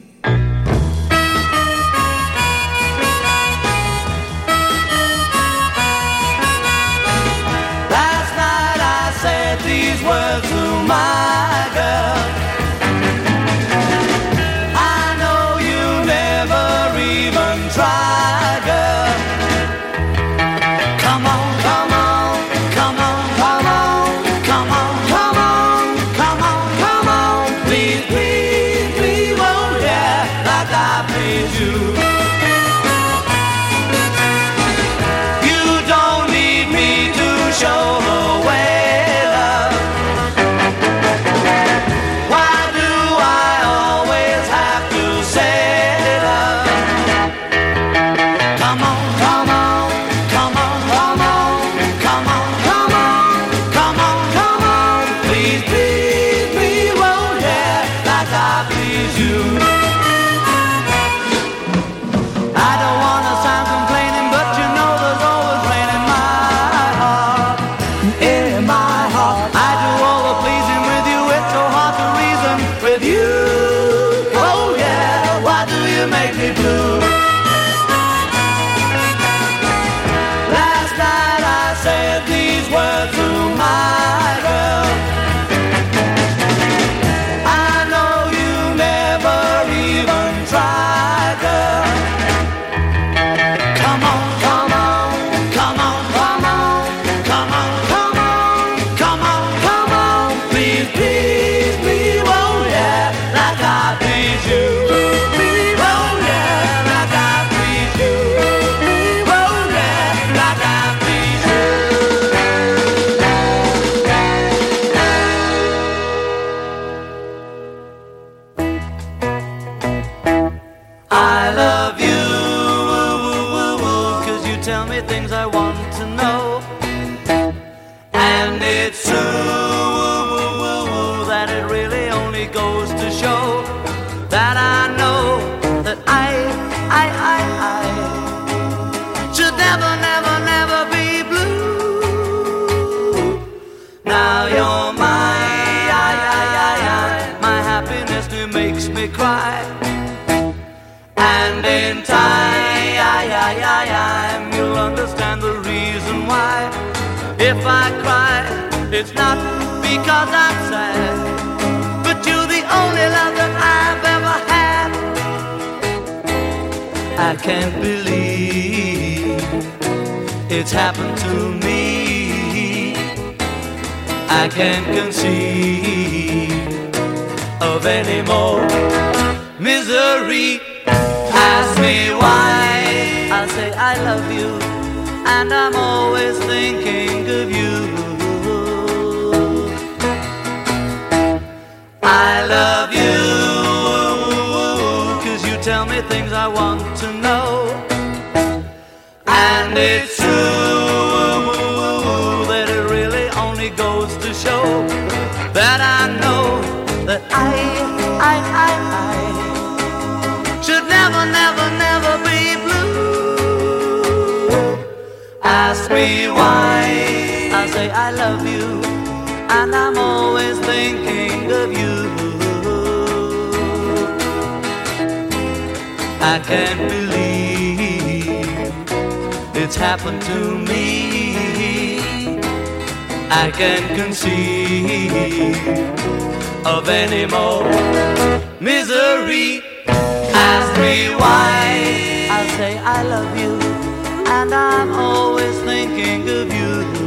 S2: I cry, it's not because I'm sad. But you're the only love that I've ever had. I can't believe it's happened to me. I can't conceive
S3: of any more misery. Ask
S2: me why. I say I love you and I'm always thinking of you. I love you, cause you tell me things I want to know, and it's true.
S3: rewind. I say I love you, and I'm always thinking of you.
S2: I can't believe it's happened to me. I can't conceive of any more misery. Ask me why, I'll say I love you and I'm always thinking of you.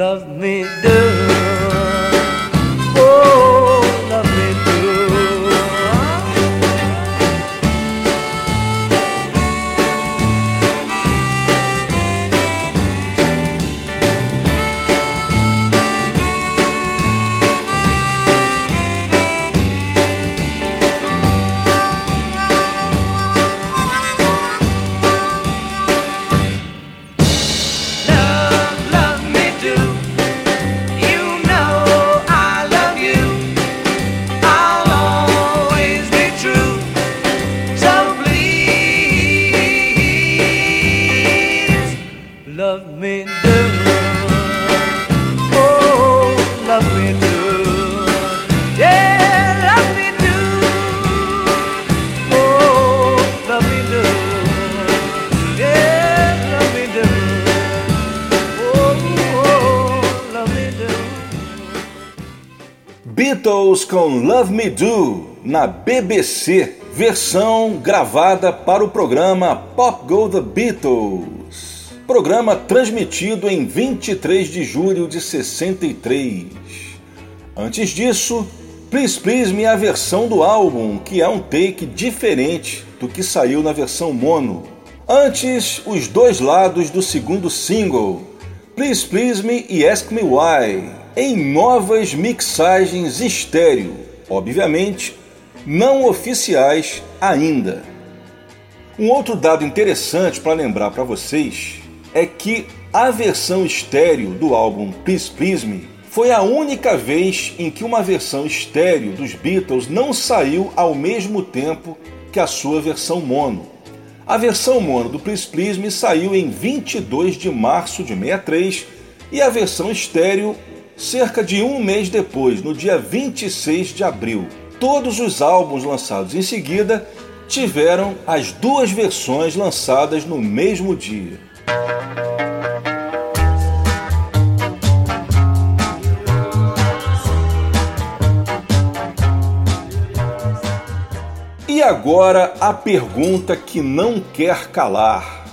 S2: Love me Do na BBC, versão gravada para o programa Pop Go The Beatles.
S1: programa transmitido em 23 de julho de 63. Antes disso, Please Please Me é a versão do álbum, que é um take diferente do que saiu na versão mono. Antes, os dois lados do segundo single, Please Please Me e Ask Me Why, em novas mixagens estéreo, obviamente não oficiais ainda. Um outro dado interessante para lembrar para vocês é que a versão estéreo do álbum Please Please Me foi a única vez em que uma versão estéreo dos Beatles não saiu ao mesmo tempo que a sua versão mono. A versão mono do Please Please Me saiu em 22 de março de 63 e a versão estéreo cerca de um mês depois, no dia 26 de abril. Todos os álbuns lançados em seguida tiveram as duas versões lançadas no mesmo dia. E agora a pergunta que não quer calar.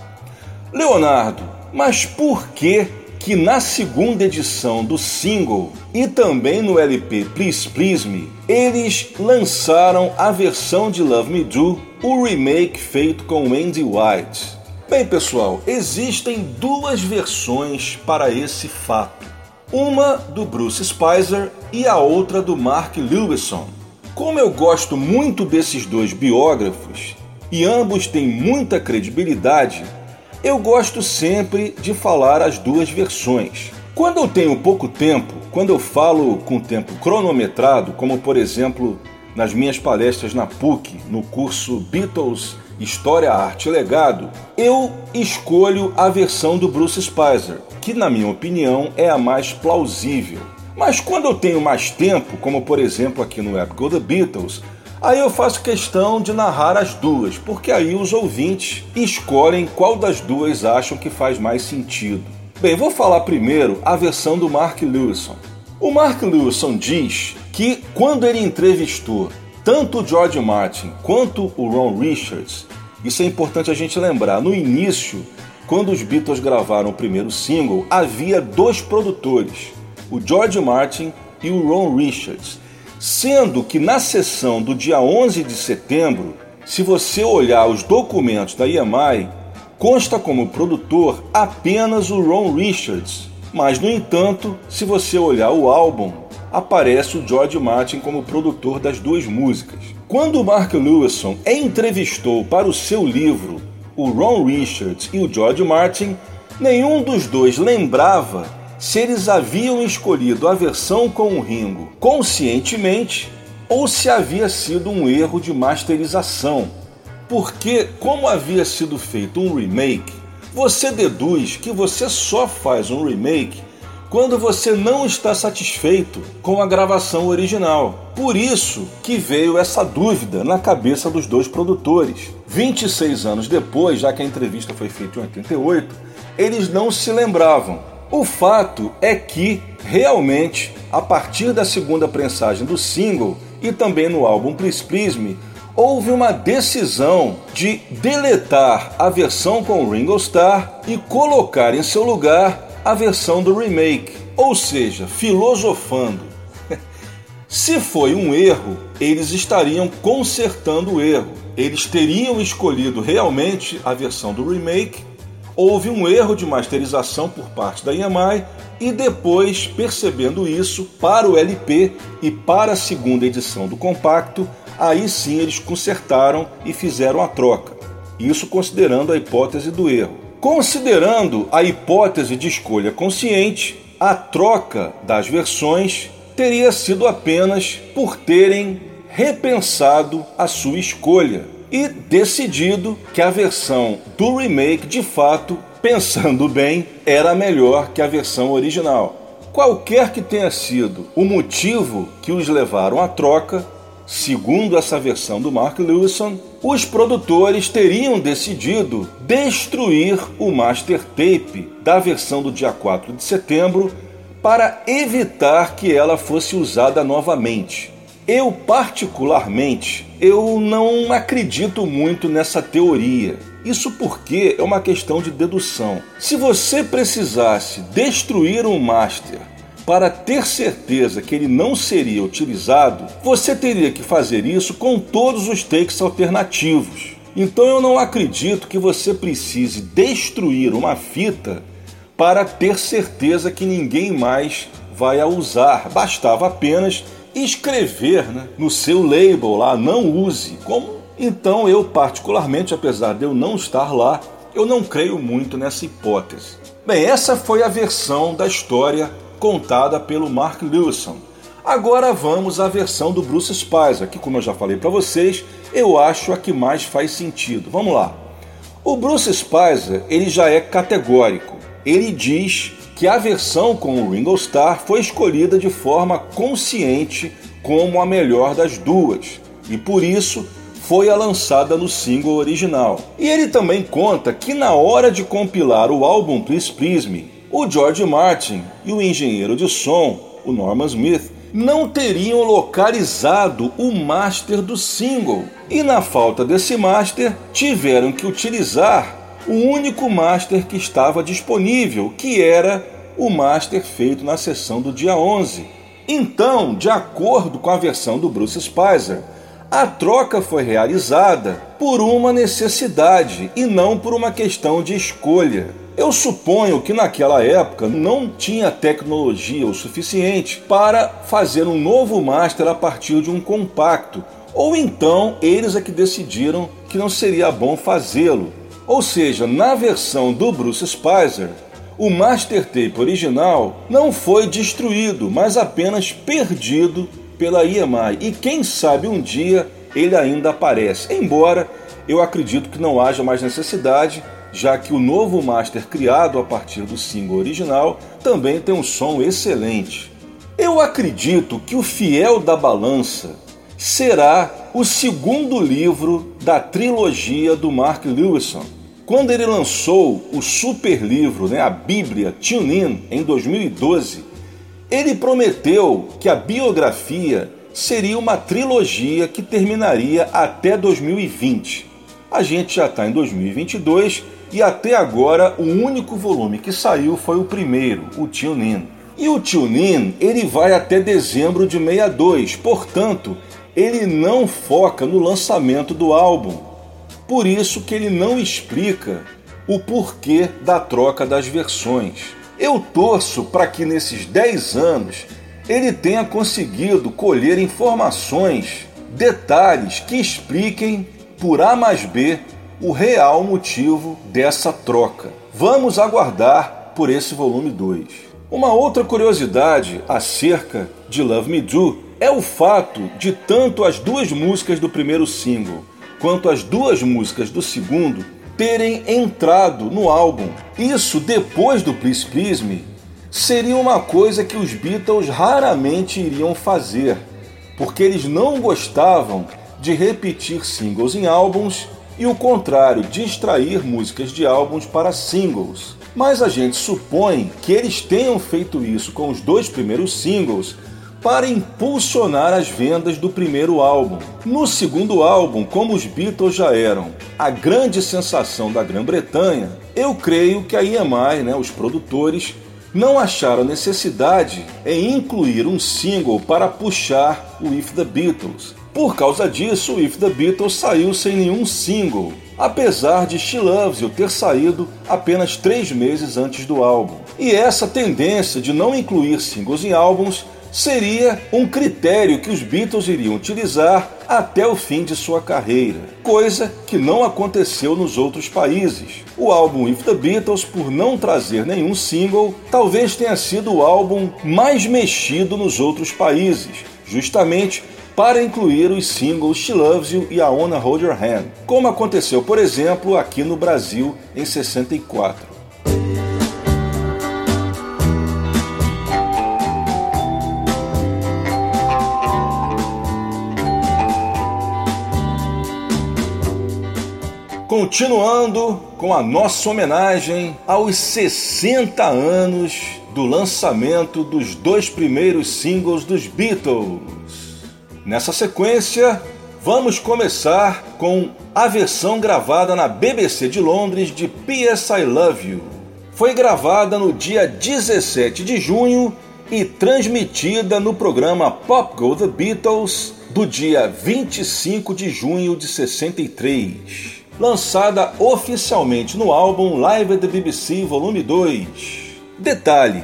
S1: Leonardo, mas por que que na segunda edição do single e também no LP Please Please Me, eles lançaram a versão de Love Me Do, o remake feito com Andy White. Bem, pessoal, existem duas versões para esse fato. Uma do Bruce Spicer e a outra do Mark Lewison. Como eu gosto muito desses dois biógrafos e ambos têm muita credibilidade, eu gosto sempre de falar as duas versões. Quando eu tenho pouco tempo, quando eu falo com tempo cronometrado, como por exemplo nas minhas palestras na PUC, no curso Beatles História, Arte e Legado, eu escolho a versão do Bruce Spicer, que na minha opinião é a mais plausível. Mas quando eu tenho mais tempo, como por exemplo aqui no Epic Go The Beatles, aí eu faço questão de narrar as duas, porque aí os ouvintes escolhem qual das duas acham que faz mais sentido. Bem, vou falar primeiro a versão do Mark Lewison. O Mark Lewison diz que quando ele entrevistou tanto o George Martin quanto o Ron Richards, isso é importante a gente lembrar, no início, quando os Beatles gravaram o primeiro single, havia dois produtores o George Martin e o Ron Richards, sendo que na sessão do dia 11 de setembro, se você olhar os documentos da EMI, consta como produtor apenas o Ron Richards, mas no entanto, se você olhar o álbum, aparece o George Martin como produtor das duas músicas. Quando Mark Lewison entrevistou para o seu livro o Ron Richards e o George Martin, nenhum dos dois lembrava se eles haviam escolhido a versão com o Ringo conscientemente ou se havia sido um erro de masterização. Porque, como havia sido feito um remake, você deduz que você só faz um remake quando você não está satisfeito com a gravação original. Por isso que veio essa dúvida na cabeça dos dois produtores. 26 anos depois, já que a entrevista foi feita em 88, eles não se lembravam o fato é que, realmente, a partir da segunda prensagem do single e também no álbum Please Please Me, houve uma decisão de deletar a versão com Ringo Starr e colocar em seu lugar a versão do remake, ou seja, filosofando. Se foi um erro, eles estariam consertando o erro. Eles teriam escolhido realmente a versão do remake houve um erro de masterização por parte da EMI e depois, percebendo isso, para o LP e para a segunda edição do compacto, aí sim eles consertaram e fizeram a troca. Isso considerando a hipótese do erro. Considerando a hipótese de escolha consciente, a troca das versões teria sido apenas por terem repensado a sua escolha e decidido que a versão do remake, de fato, pensando bem, era melhor que a versão original. Qualquer que tenha sido o motivo que os levaram à troca, segundo essa versão do Mark Lewison, os produtores teriam decidido destruir o master tape da versão do dia 4 de setembro para evitar que ela fosse usada novamente. Eu, particularmente, eu não acredito muito nessa teoria. Isso porque é uma questão de dedução. Se você precisasse destruir um master para ter certeza que ele não seria utilizado, você teria que fazer isso com todos os takes alternativos. Então eu não acredito que você precise destruir uma fita para ter certeza que ninguém mais vai a usar. Bastava apenas escrever né, no seu label lá, não use. Como então eu particularmente, apesar de eu não estar lá, eu não creio muito nessa hipótese. Bem, essa foi a versão da história contada pelo Mark Lewison. Agora vamos à versão do Bruce Spicer, que como eu já falei para vocês, eu acho a que mais faz sentido. Vamos lá. O Bruce Spicer, ele já é categórico. Ele diz que a versão com o Ringo Starr foi escolhida de forma consciente como a melhor das duas, e por isso foi a lançada no single original. E ele também conta que na hora de compilar o álbum Please Please Me, o George Martin e o engenheiro de som, o Norman Smith, não teriam localizado o master do single. E na falta desse master, tiveram que utilizar o único master que estava disponível, que era o master feito na sessão do dia 11. Então, de acordo com a versão do Bruce Spicer, a troca foi realizada por uma necessidade e não por uma questão de escolha. Eu suponho que naquela época não tinha tecnologia o suficiente para fazer um novo master a partir de um compacto, ou então eles é que decidiram que não seria bom fazê-lo. Ou seja, na versão do Bruce Spicer, o master tape original não foi destruído, mas apenas perdido pela EMI. E quem sabe um dia ele ainda aparece. Embora eu acredito que não haja mais necessidade, já que o novo master criado a partir do single original também tem um som excelente. Eu acredito que o Fiel da Balança será o segundo livro da trilogia do Mark Lewison quando ele lançou o super livro, né, a Bíblia Tune In, em 2012, ele prometeu que a biografia seria uma trilogia que terminaria até 2020. A gente já está em 2022 e até agora o único volume que saiu foi o primeiro, o Tune In. E o Tune In ele vai até dezembro de 62, portanto, ele não foca no lançamento do álbum, por isso que ele não explica o porquê da troca das versões. Eu torço para que nesses 10 anos ele tenha conseguido colher informações, detalhes que expliquem por A mais B o real motivo dessa troca. Vamos aguardar por esse volume 2. Uma outra curiosidade acerca de Love Me Do é o fato de tanto as duas músicas do primeiro single quanto as duas músicas do segundo terem entrado no álbum. Isso depois do Please Please Me seria uma coisa que os Beatles raramente iriam fazer, porque eles não gostavam de repetir singles em álbuns e o contrário, de extrair músicas de álbuns para singles. Mas a gente supõe que eles tenham feito isso com os dois primeiros singles para impulsionar as vendas do primeiro álbum. No segundo álbum, como os Beatles já eram a grande sensação da Grã-Bretanha, eu creio que a EMI, né, os produtores, não acharam necessidade em incluir um single para puxar o If the Beatles. Por causa disso, o If the Beatles saiu sem nenhum single, apesar de She Loves You ter saído apenas três meses antes do álbum. E essa tendência de não incluir singles em álbuns seria um critério que os Beatles iriam utilizar até o fim de sua carreira, coisa que não aconteceu nos outros países. O álbum If the Beatles, por não trazer nenhum single, talvez tenha sido o álbum mais mexido nos outros países, justamente para incluir os singles She Loves You e I Wanna Hold Your Hand, como aconteceu, por exemplo, aqui no Brasil em 64. Continuando com a nossa homenagem aos 60 anos do lançamento dos dois primeiros singles dos Beatles. Nessa sequência, vamos começar com a versão gravada na BBC de Londres de P.S. I Love You. Foi gravada no dia 17 de junho e transmitida no programa Pop Go The Beatles do dia 25 de junho de 63, lançada oficialmente no álbum Live at the BBC Volume 2. Detalhe: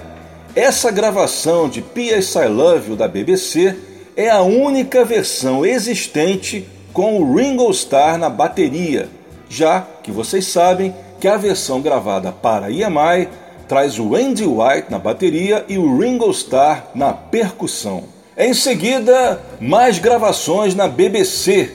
S1: essa gravação de P.S. I Love You da BBC é a única versão existente com o Ringo Starr na bateria, já que vocês sabem que a versão gravada para EMI traz o Andy White na bateria e o Ringo Starr na percussão. Em seguida, mais gravações na BBC.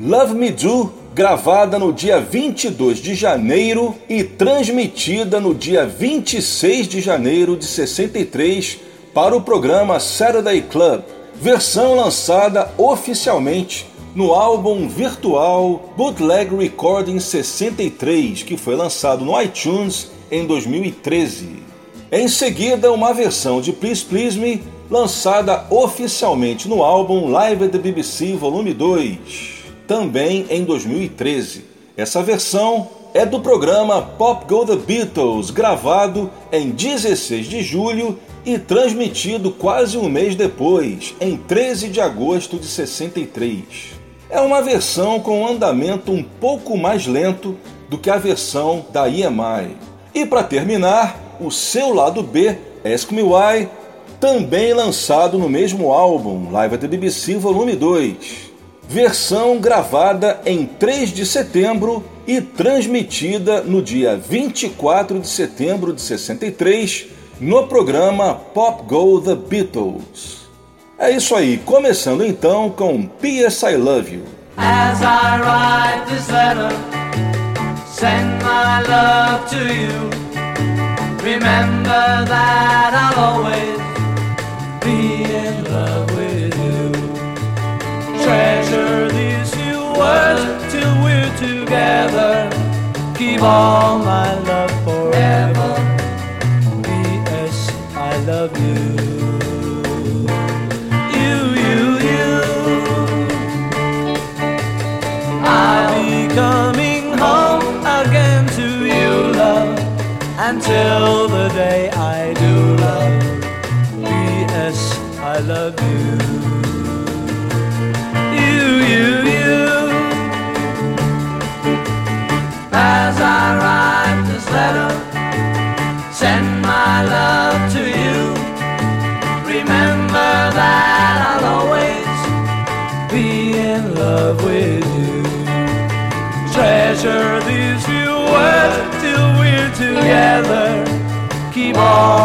S1: Love Me Do, gravada no dia 22 de janeiro e transmitida no dia 26 de janeiro de 63 para o programa Saturday Club, versão lançada oficialmente no álbum virtual Bootleg Recording 63, que foi lançado no iTunes em 2013. Em seguida, uma versão de Please Please Me, lançada oficialmente no álbum Live at the BBC Volume 2, também em 2013. Essa versão é do programa Pop Go The Beatles, gravado em 16 de julho e transmitido quase um mês depois, em 13 de agosto de 63. É uma versão com um andamento um pouco mais lento do que a versão da EMI. E para terminar, o seu lado B, Ask Me Why, também lançado no mesmo álbum, Live at the BBC Volume 2. Versão gravada em 3 de setembro e transmitida no dia 24 de setembro de 63 no programa Pop Go The Beatles. É isso aí, começando então com P.S. I Love You. As I write this letter, send my love to you. Remember that I'll always together. Keep all my love forever. P.S. I love you. You, you, you. I'll be coming home again to you, love until together. Keep all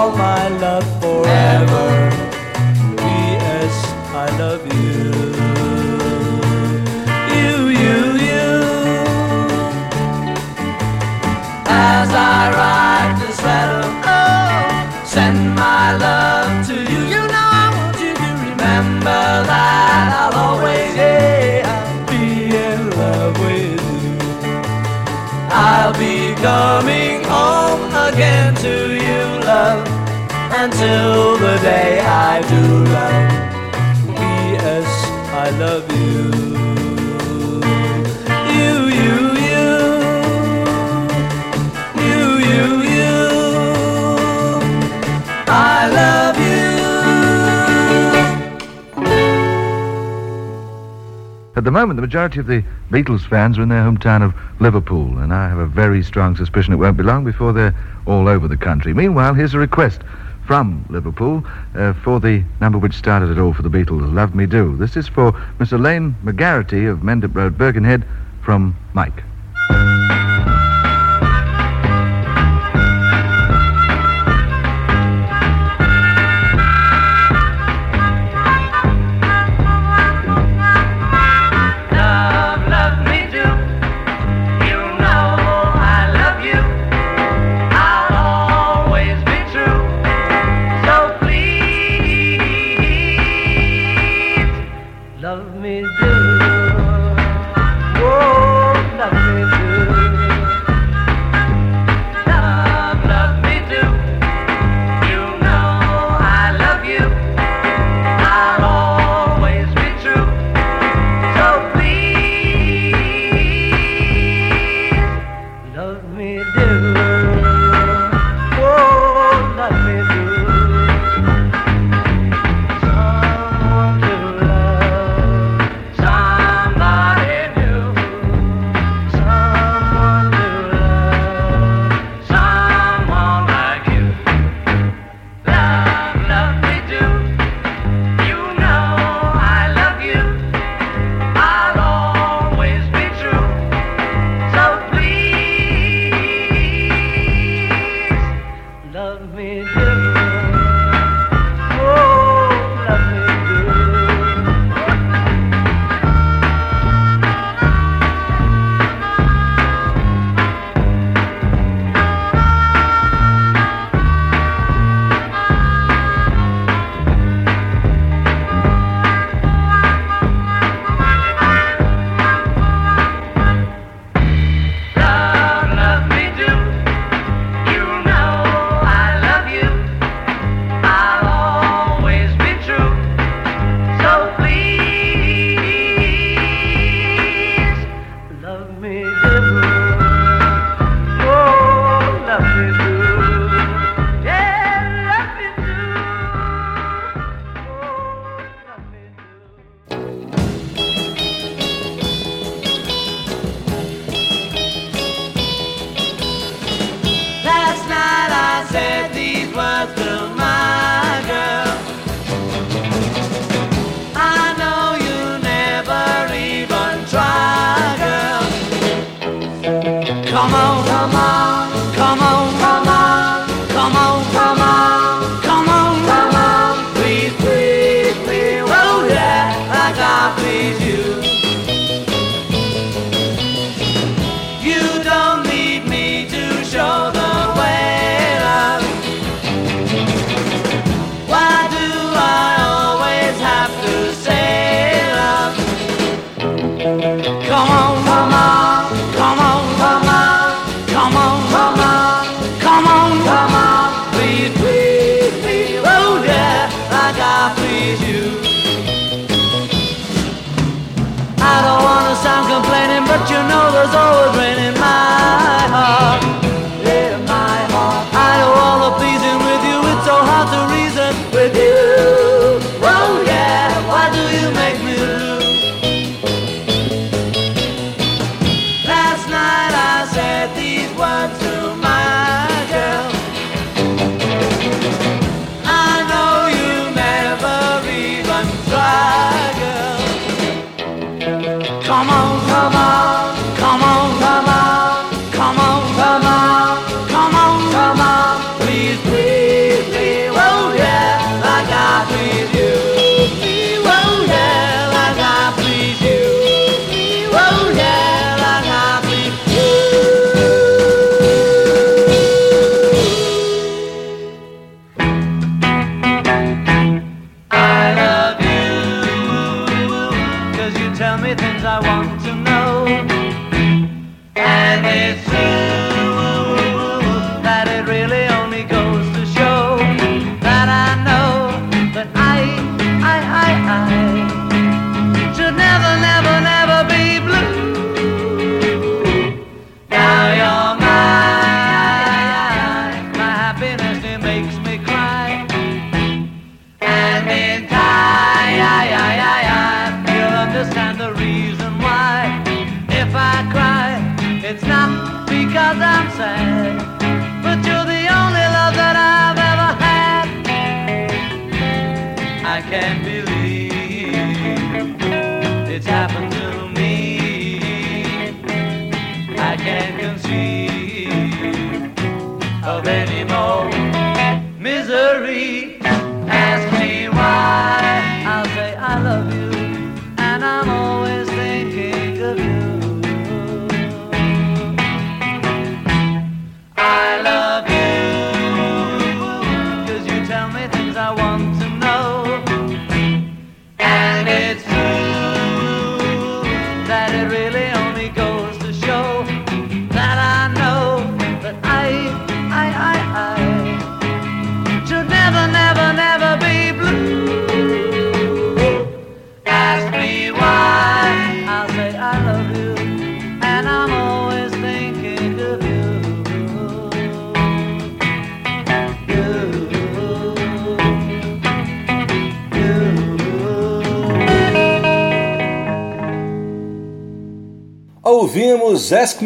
S1: At the moment, the majority of the Beatles fans are in their hometown of Liverpool, and I have a very strong suspicion it won't be long before they're all over the country. Meanwhile, here's a request from Liverpool uh, for the number which started it all for the Beatles, Love Me Do. This is for Mr. Lane McGarity of Mendip Road, Birkenhead, from Mike.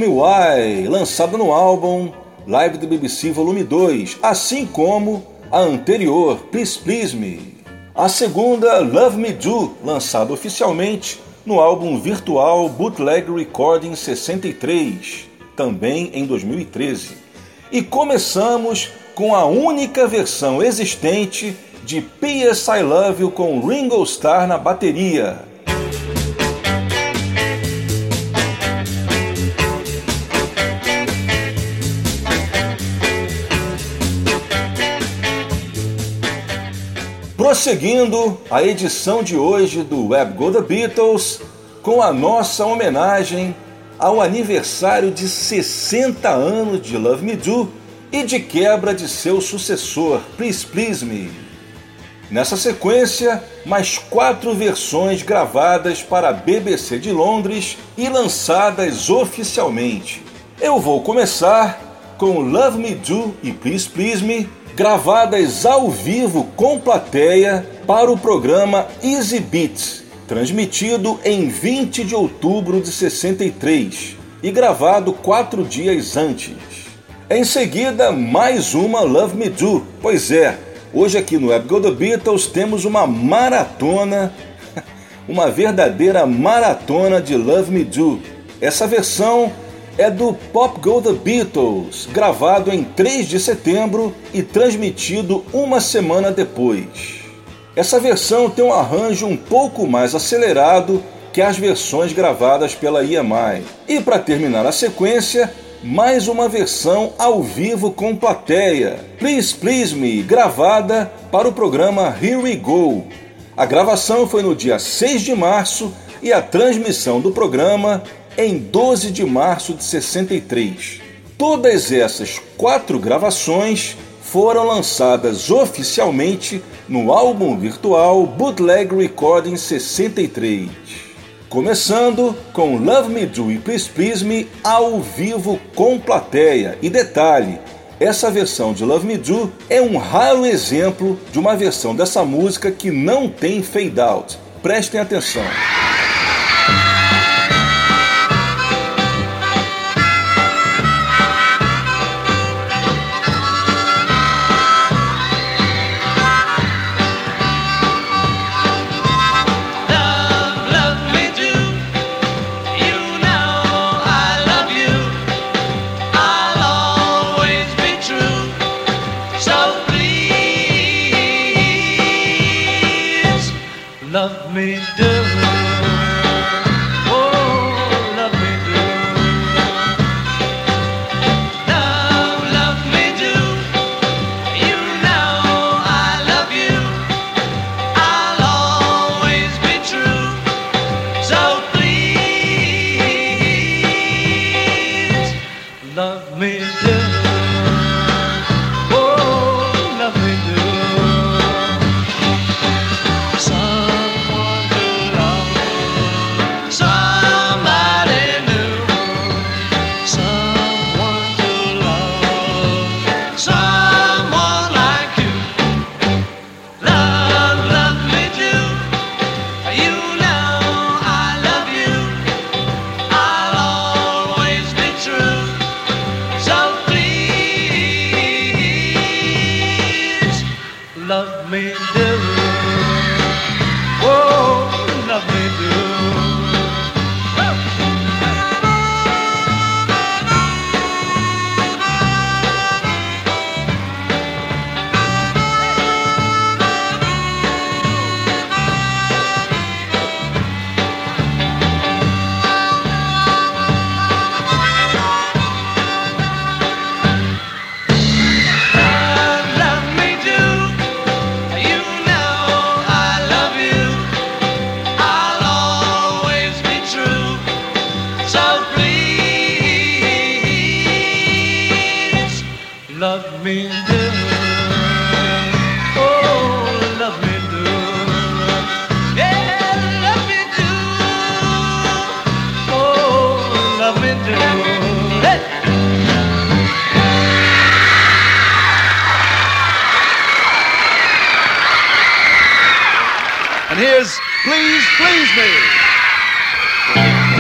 S1: Me Why, lançado no álbum Live do BBC Volume 2, assim como a anterior, Please Please Me. A segunda, Love Me Do, lançado oficialmente no álbum virtual Bootleg Recording 63, também em 2013. E começamos com a única versão existente de P.S. I Love You com Ringo Starr na bateria, Prosseguindo a edição de hoje do Web Go The Beatles com a nossa homenagem ao aniversário de 60 anos de Love Me Do e de quebra de seu sucessor, Please Please Me. Nessa sequência, mais quatro versões gravadas para a BBC de Londres e lançadas oficialmente. Eu vou começar com Love Me Do e Please Please Me gravadas ao vivo com plateia para o programa Easy Beats, transmitido em 20 de outubro de 63 e gravado quatro dias antes. Em seguida, mais uma Love Me Do. Pois é, hoje aqui no Web Go The Beatles temos uma maratona, uma verdadeira maratona de Love Me Do. Essa versão
S2: é do Pop Go The Beatles, gravado em 3 de setembro e transmitido uma semana depois. Essa versão tem um arranjo um pouco mais acelerado que as versões gravadas pela EMI. E para terminar a sequência, mais uma versão ao vivo com plateia, Please Please Me, gravada para o programa Here We Go. A gravação foi no dia 6 de março e a transmissão do programa em 12 de março de 63. Todas essas quatro gravações foram lançadas oficialmente no álbum virtual Bootleg Recording 63. Começando com Love Me Do e Please Please Me ao vivo com plateia. E detalhe, essa versão de Love Me Do é um raro exemplo de uma versão dessa música que não tem fade out. Prestem atenção. And here's Please Please Me.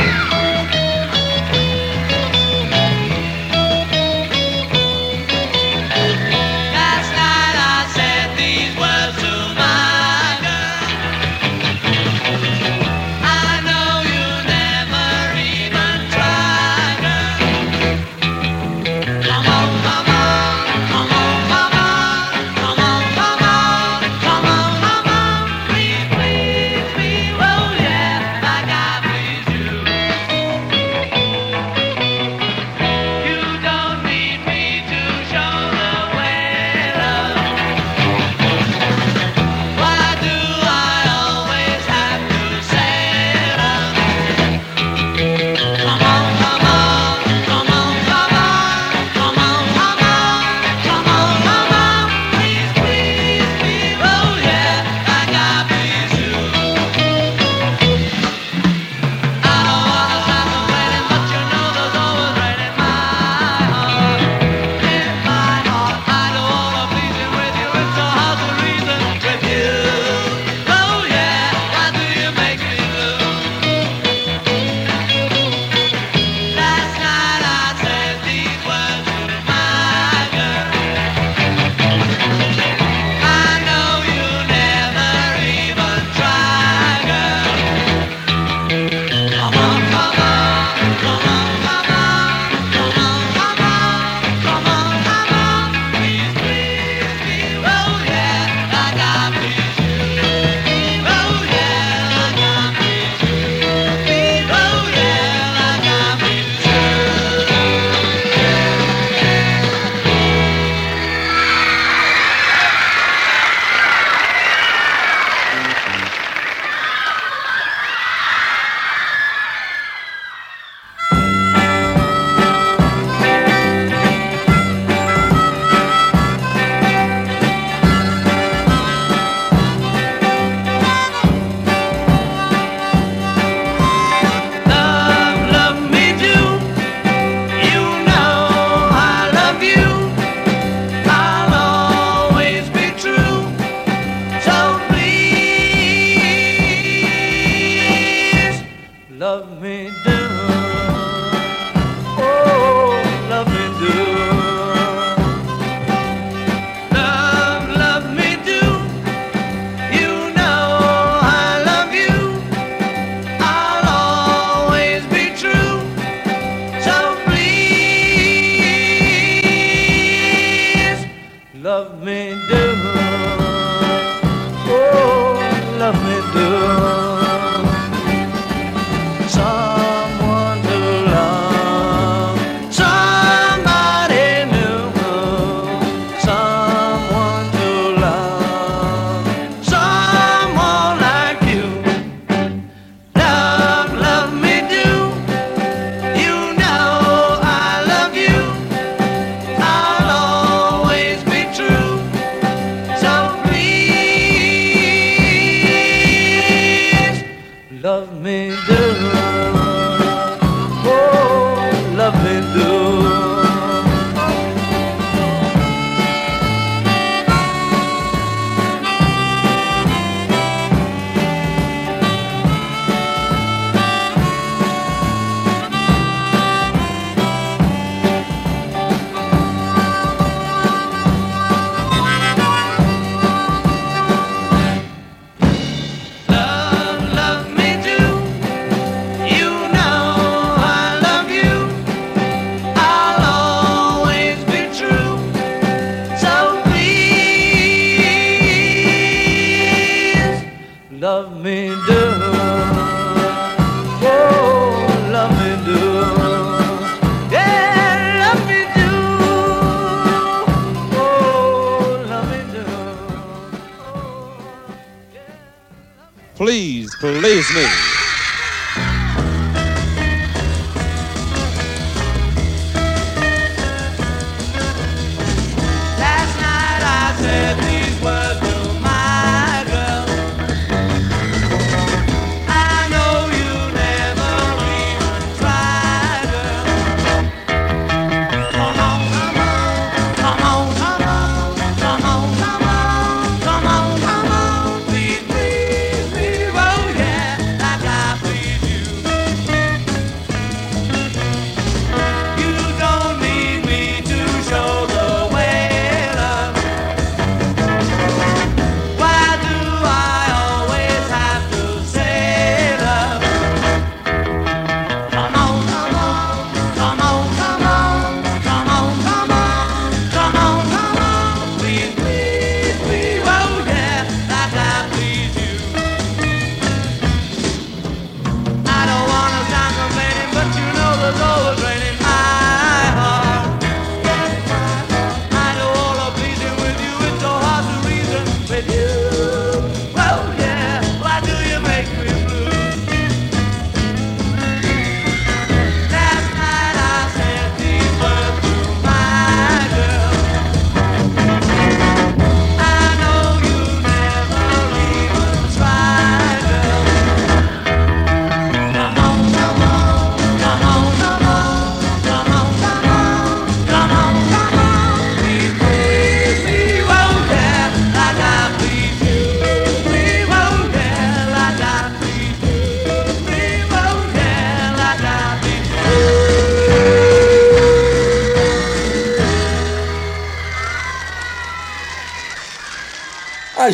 S1: Please please me.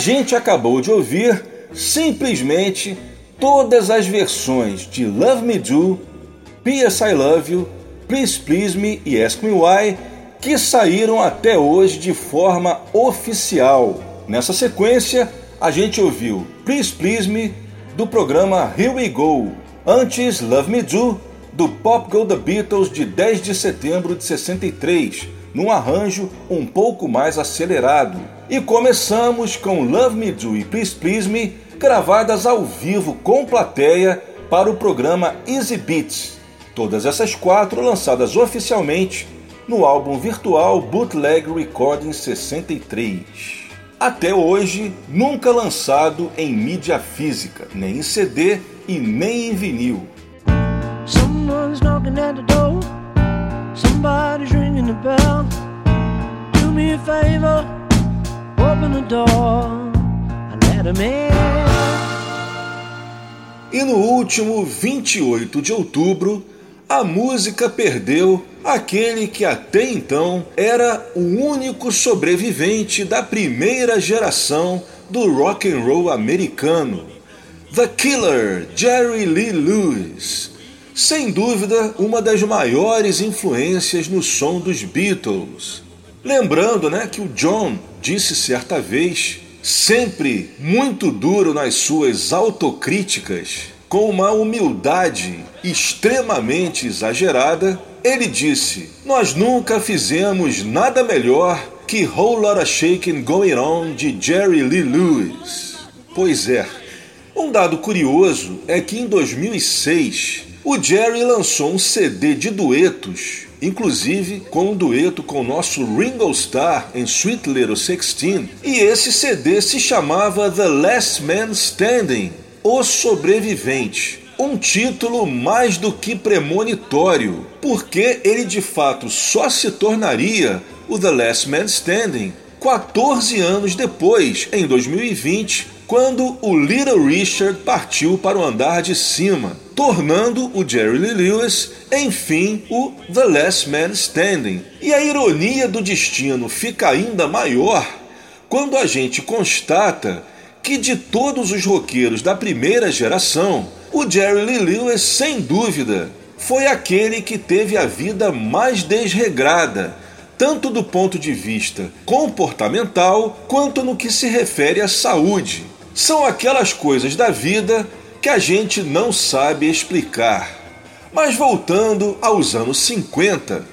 S1: Gente acabou de ouvir simplesmente todas as versões de Love Me Do, P.S. I Love You, Please Please Me e Ask Me Why que saíram até hoje de forma oficial. Nessa sequência, a gente ouviu Please Please Me do programa Here We Go, antes Love Me Do do Pop Go The Beatles de 10 de setembro de 63, num arranjo um pouco mais acelerado. E começamos com Love Me Do e Please Please Me, gravadas ao vivo com plateia para o programa Easy Beats. Todas essas quatro lançadas oficialmente no álbum virtual Bootleg Recording 63. Até hoje, nunca lançado em mídia física, nem em CD e nem em vinil. Somebody's ringing the bell. Do me a favor. Open the door and let him in. E no último 28 de outubro, a música perdeu aquele que até então era o único sobrevivente da primeira geração do rock and roll americano, The Killer, Jerry Lee Lewis. Sem dúvida, uma das maiores influências no som dos Beatles. Lembrando, né, que o John disse certa vez, sempre muito duro nas suas autocríticas, com uma humildade extremamente exagerada, ele disse: Nós nunca fizemos nada melhor que Whole Lotta Shaking Going On de Jerry Lee Lewis. Pois é. Um dado curioso é que em 2006 o Jerry lançou um CD de duetos, inclusive com um dueto com o nosso Ringo Starr em Sweet Little Sixteen, e esse CD se chamava The Last Man Standing, O Sobrevivente. Um título mais do que premonitório, porque ele de fato só se tornaria o The Last Man Standing 14 anos depois, em 2020, quando o Little Richard partiu para o andar de cima, tornando o Jerry Lee Lewis, enfim, o The Last Man Standing. E a ironia do destino fica ainda maior quando a gente constata que de todos os roqueiros da primeira geração, o Jerry Lee Lewis, sem dúvida, foi aquele que teve a vida mais desregrada, tanto do ponto de vista comportamental quanto no que se refere à saúde. São aquelas coisas da vida que a gente não sabe explicar. Mas voltando aos anos 50,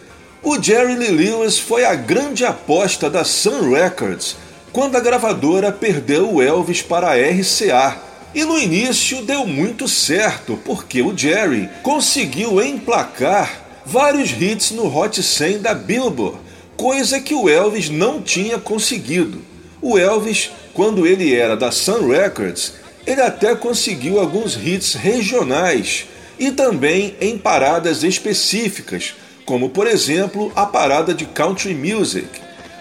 S1: o Jerry Lee Lewis foi a grande aposta da Sun Records quando a gravadora perdeu o Elvis para a RCA. E no início deu muito certo, porque o Jerry conseguiu emplacar vários hits no Hot 100 da Billboard, coisa que o Elvis não tinha conseguido. O Elvis, quando ele era da Sun Records, ele até conseguiu alguns hits regionais e também em paradas específicas, como por exemplo a parada de country music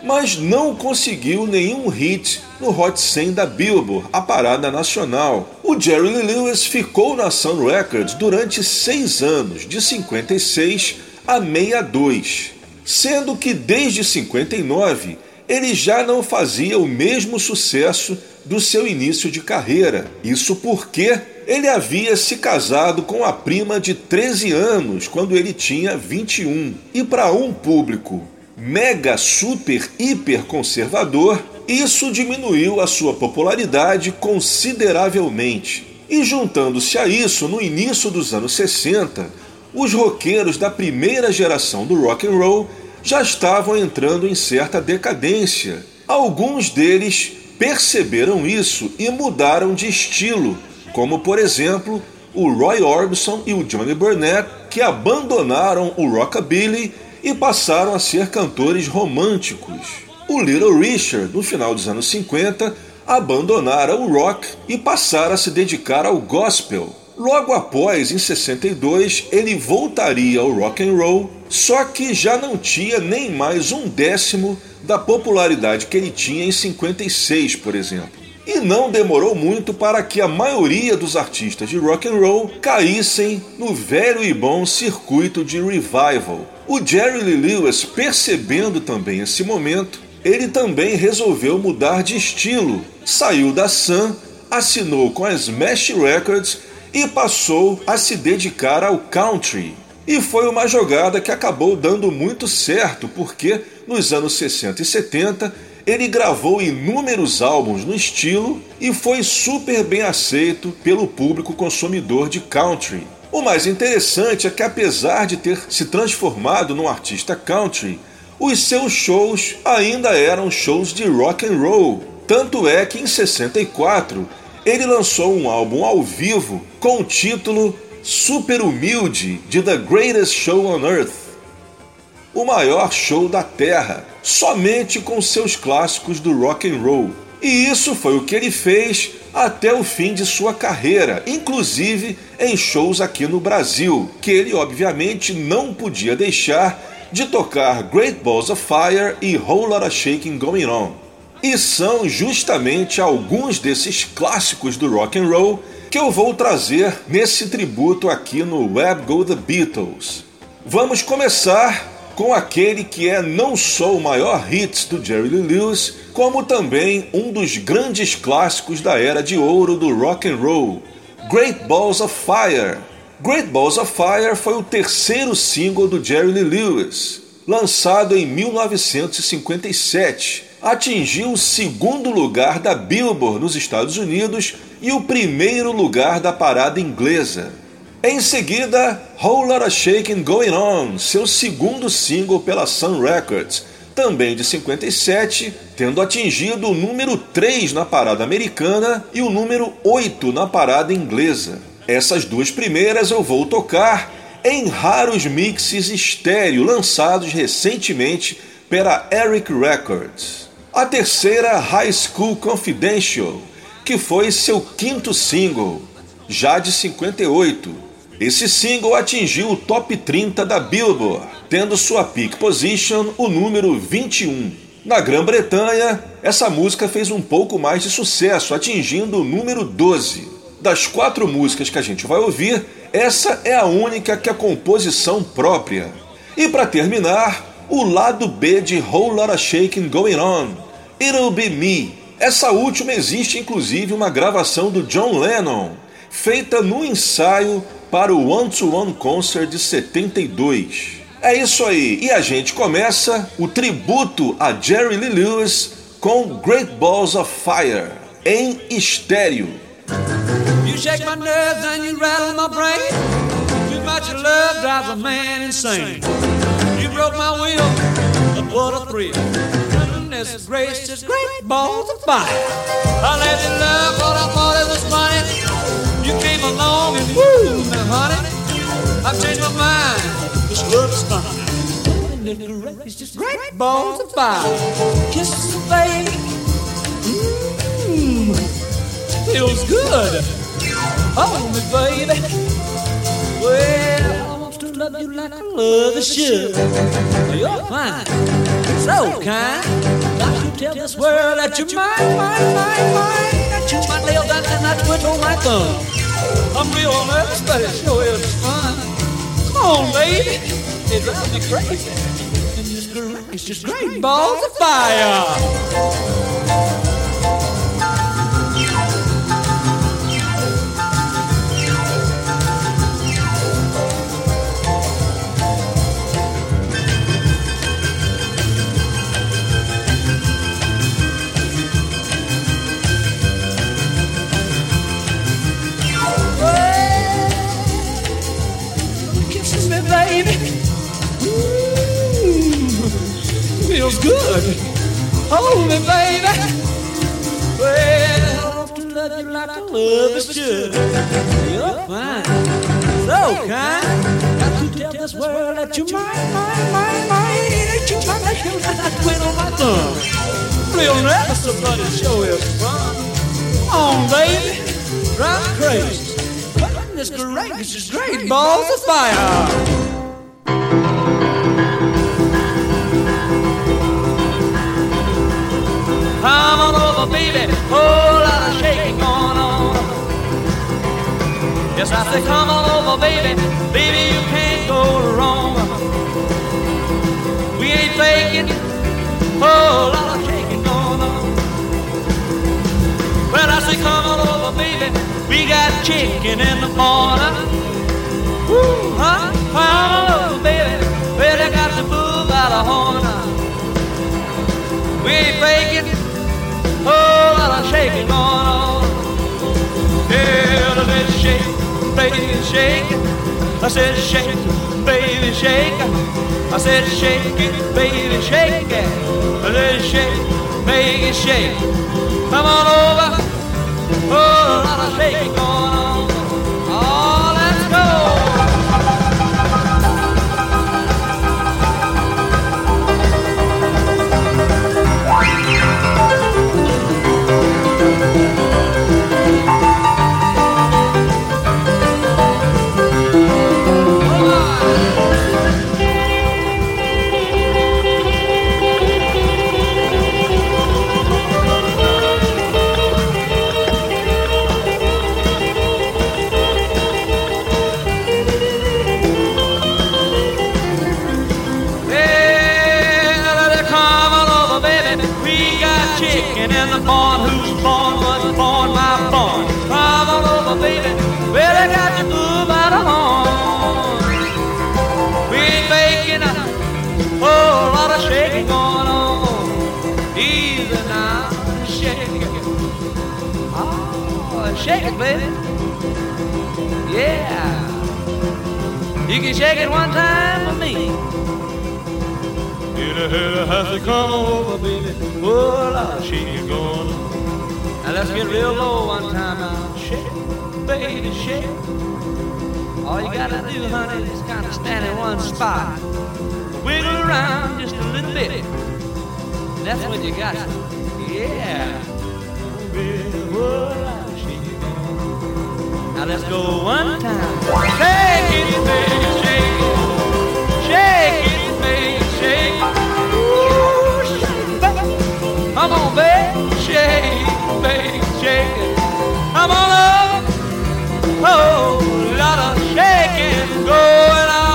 S1: mas não conseguiu nenhum hit no Hot 100 da Billboard, a parada nacional. O Jerry Lee Lewis ficou na Sun Records durante seis anos, de 56 a 62, sendo que desde 59 ele já não fazia o mesmo sucesso do seu início de carreira. Isso porque ele havia se casado com a prima de 13 anos quando ele tinha 21. E para um público mega, super, hiper conservador, isso diminuiu a sua popularidade consideravelmente. E juntando-se a isso, no início dos anos 60, os roqueiros da primeira geração do rock and roll já estavam entrando em certa decadência. Alguns deles perceberam isso e mudaram de estilo, como por exemplo o Roy Orbison e o Johnny Burnett, que abandonaram o rockabilly e passaram a ser cantores românticos. O Little Richard, no final dos anos 50, abandonara o rock e passara a se dedicar ao gospel. Logo após, em 62, ele voltaria ao rock and roll, só que já não tinha nem mais um décimo da popularidade que ele tinha em 56, por exemplo. E não demorou muito para que a maioria dos artistas de rock and roll caíssem no velho e bom circuito de revival. O Jerry Lee Lewis, percebendo também esse momento, ele também resolveu mudar de estilo. Saiu da Sun, assinou com a Smash Records e passou a se dedicar ao country. E foi uma jogada que acabou dando muito certo, porque nos anos 60 e 70 ele gravou inúmeros álbuns no estilo e foi super bem aceito pelo público consumidor de country. O mais interessante é que, apesar de ter se transformado num artista country, os seus shows ainda eram shows de rock and roll. Tanto é que em 64 ele lançou um álbum ao vivo com o título Super Humilde de The Greatest Show on Earth o maior show da Terra, somente com seus clássicos do rock and roll. E isso foi o que ele fez até o fim de sua carreira, inclusive em shows aqui no Brasil, que ele obviamente não podia deixar de tocar Great Balls of Fire e Whole Lotta Shaking Going On. E são justamente alguns desses clássicos do rock and roll que eu vou trazer nesse tributo aqui no Web Go The Beatles. Vamos começar com aquele que é não só o maior hits do Jerry Lee Lewis, como também um dos grandes clássicos da era de ouro do rock and roll, Great Balls of Fire. Great Balls of Fire foi o terceiro single do Jerry Lee Lewis, lançado em 1957. Atingiu o segundo lugar da Billboard nos Estados Unidos e o primeiro lugar da parada inglesa. Em seguida, Whole Lotta Shaking Going On, seu segundo single pela Sun Records, também de 57, tendo atingido o número 3 na parada americana e o número 8 na parada inglesa. Essas duas primeiras eu vou tocar em raros mixes estéreo lançados recentemente pela Eric Records. A terceira, High School Confidential, que foi seu quinto single, já de 58 esse single atingiu o top 30 da Billboard, tendo sua peak position o número 21. Na Grã-Bretanha, essa música fez um pouco mais de sucesso, atingindo o número 12. Das quatro músicas que a gente vai ouvir, essa é a única que é composição própria. E para terminar, o lado B de Whole Lotta Shaking Going On, It'll. Essa última existe inclusive uma gravação do John Lennon, feita no ensaio para o One to One Concert de 72. É isso aí, e a gente começa o tributo a Jerry Lee Lewis com Great Balls of Fire em estéreo. You shake my nerves and you rattle my brain. Too much love drives a man insane. You broke my will, but what a thrill. Goodness gracious, great balls of fire. I let you love what I thought it was funny. You came along and woo, now honey, I've changed my mind. This love is fine. It's just great balls of fire. Kisses, baby. Mmm, feels good. Hold me, baby. Well, I want to love you like I love a should. You're fine, so kind. Got to tell this world that you're mine, mine, mine, mine. That you're my nail down and I twiddle my thumb. I'm real nervous, but it sure is fun. Come on, baby. It drives me crazy. It's just great balls of fire. Feels good. Hold me, baby. Well, to love you like I love is should. You're fine, so kind. Got to tell this world that you're mine, mine, mine, mine. That you're mine, that you're mine. I quit on oh, my thumb. Real about it, show is fun. Come on, baby, drive crazy. This is great balls of fire. Come on over, baby, whole lot of shaking going on. Yes, I say, come on over, baby, baby, you can't go wrong. We ain't faking, whole lot of shaking going on. Well, I say, come on over, baby, we got chicken in the corner. Woo, huh? Come on over, baby, well, I got the move out of horn. We ain't faking lot of shaking going on. Yeah, let's shake, baby, shake it. I said shake, baby, shake it. I said shake it, baby, shake it. Let's shake, baby, shake. Come on over. Oh, Whole lot of shaking on.
S2: And born who's born was born my born. Come on over, baby. Well, I got to move out of home. We ain't making a whole lot of shaking going on. Easy now, shake it. Oh, shake it, baby. Yeah. You can shake it one time for me. Hit a has to come over, baby. Oh, it going on. Now let's get real low one time now. Shake baby, shake. All you gotta do, honey, is kind of stand in one spot. Wiggle around just a little bit. That's what you got. Yeah. Baby, shake it. Now let's go one time. Shake it, baby, shake it. Shake it, baby, shake it. Baby. Shake baby, shake it. Come on up. Oh, lot of shaking going on.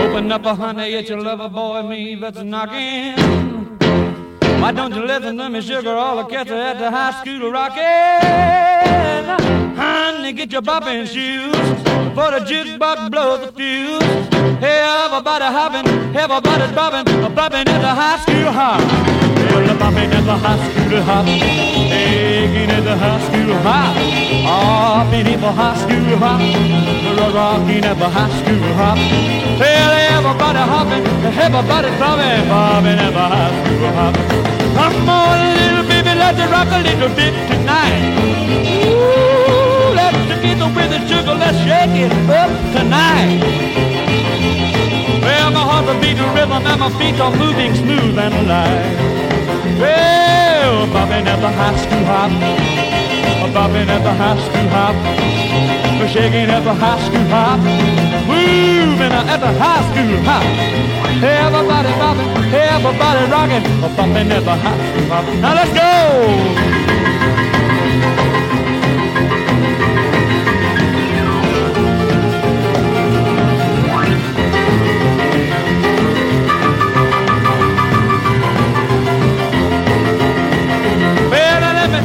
S2: Open up, a honey, it's your lover boy, me that's knocking. Why don't you listen to me, sugar? All the cats are at the high school rocking. Honey, get your bopping shoes for the jukebox blows the fuse. Everybody hopping, everybody's bopping, bopping at the high school hop. Well, the bopping at the high school hop, taking at the high school hop, hopping at the high school hop, rocking at the high school hop. Well, everybody hopping, everybody's bopping, bopping at the high school hop. Come on, little baby, let's rock a little bit tonight. Ooh, let's together with the sugar, let's shake it up tonight. Well, my heart's a beating rhythm and my feet are moving smooth and light. Well, bobbing at the high school hop, bobbing at the high school hop, shaking at the high school hop, moving at the high school hop. Everybody bobbing, everybody rocking, bobbing at the high school hop. Now let's go.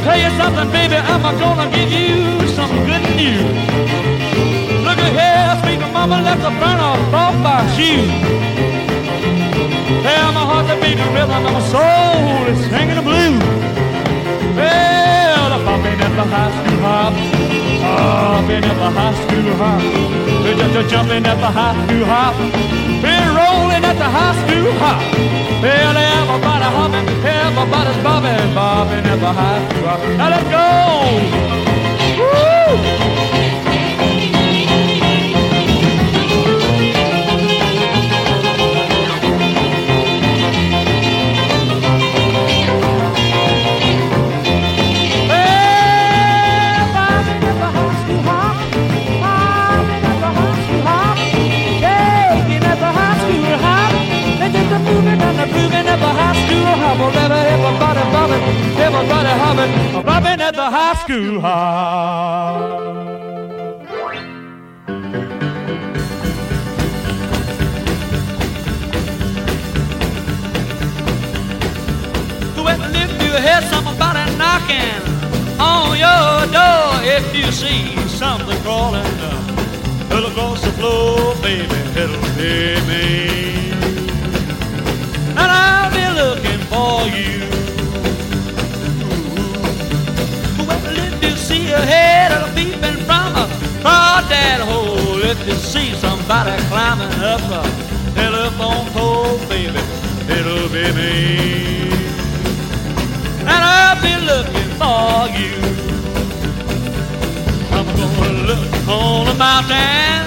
S2: Tell you something, baby. I'm gonna give you some good news. Look at here, sweet mama left the burn off my shoe. Well, my heart's a beating rhythm and my soul is singing the blues. I'm at the high school hop, hopping at the high school hop, we're just a jumping at the high school hop, we're rolling at the high school hop. Well, everybody hopping, everybody's bobbing, bobbing at the high school hop. Now let's go! Grooving at the high school hop. Well, everybody bobbing, everybody hopping, bobbing at the high school hop. You hear somebody knocking on your door, if you see something crawling down, it'll across the floor, baby, it'll be me. Looking for you. Well, if you see a head peeping from across that hole, if you see somebody climbing up a telephone pole, baby, it'll be me and I'll be looking for you. I'm gonna look on the mountain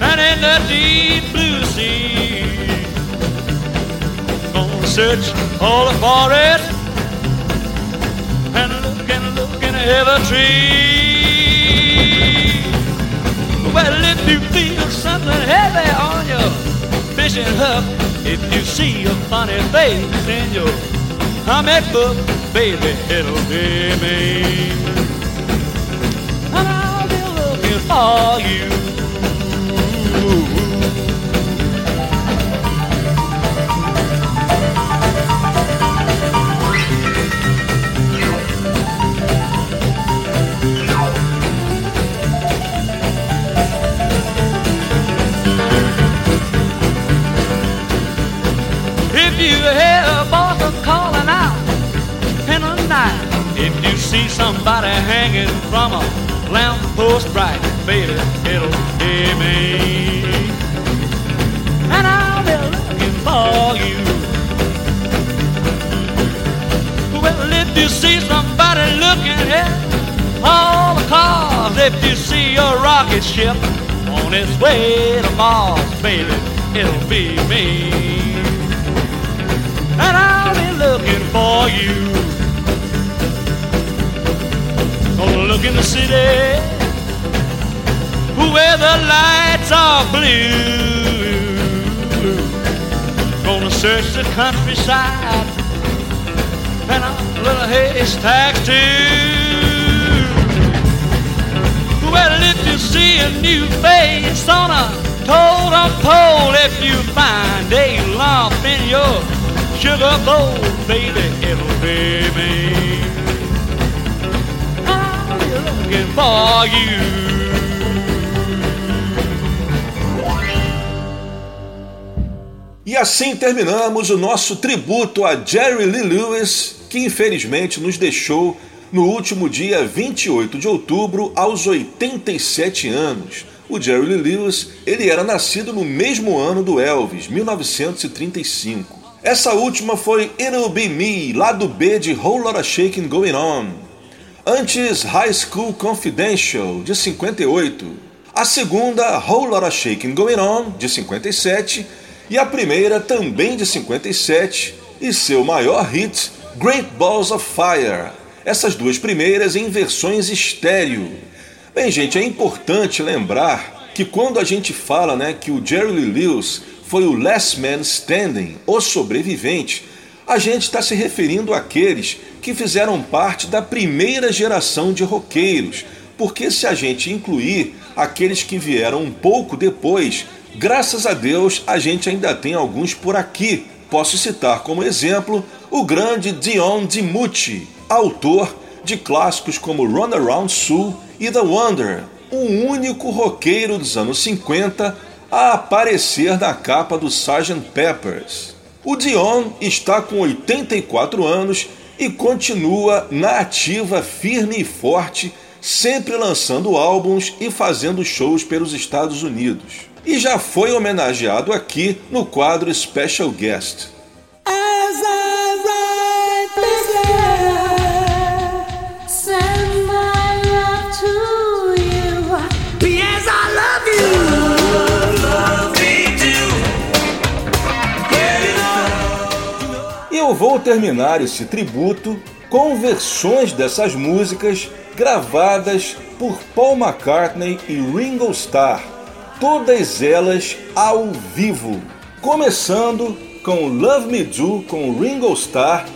S2: and in the deep blue sea. Search all the forest and look and look in every tree. Well, if you feel something heavy on your fishing hook, if you see a funny face in your comic book, baby, it'll be me. And I'll be looking for you. Somebody hanging from a lamppost bright, baby, it'll be me. And I'll be looking for you. Well, if you see somebody looking at all the cars, if you see a rocket ship on its way to Mars, baby, it'll be me. And I'll be looking for you. Look in the city where the lights are blue. Gonna search the countryside and a little haystack too. Well, if you see a new face on a totem pole, if you find a lump in your sugar bowl, baby, it'll be me. For you.
S1: E assim terminamos o nosso tributo a Jerry Lee Lewis, que infelizmente nos deixou no último dia 28 de outubro aos 87 anos. O Jerry Lee Lewis ele era nascido no mesmo ano do Elvis, 1935. Essa última foi It'll Be Me, lado B de Whole Lotta Shaking Going On. Antes, High School Confidential, de 58. A segunda, Whole Lotta Shaking Going On, de 57. E a primeira, também de 57, e seu maior hit, Great Balls of Fire. Essas duas primeiras em versões estéreo. Bem, gente, é importante lembrar que quando a gente fala né, que o Jerry Lee Lewis foi o Last Man Standing, o sobrevivente, a gente está se referindo àqueles que fizeram parte da primeira geração de roqueiros, porque se a gente incluir aqueles que vieram um pouco depois, graças a Deus a gente ainda tem alguns por aqui. Posso citar como exemplo o grande Dion DiMucci, autor de clássicos como Run Around Sue e The Wonder, o único roqueiro dos anos 50 a aparecer na capa do Sgt. Peppers. O Dion está com 84 anos e continua na ativa firme e forte, sempre lançando álbuns e fazendo shows pelos Estados Unidos. E já foi homenageado aqui no quadro Special Guest. eu vou terminar esse tributo com versões dessas músicas gravadas por Paul McCartney e Ringo Starr, todas elas ao vivo. Começando com Love Me Do com Ringo Starr,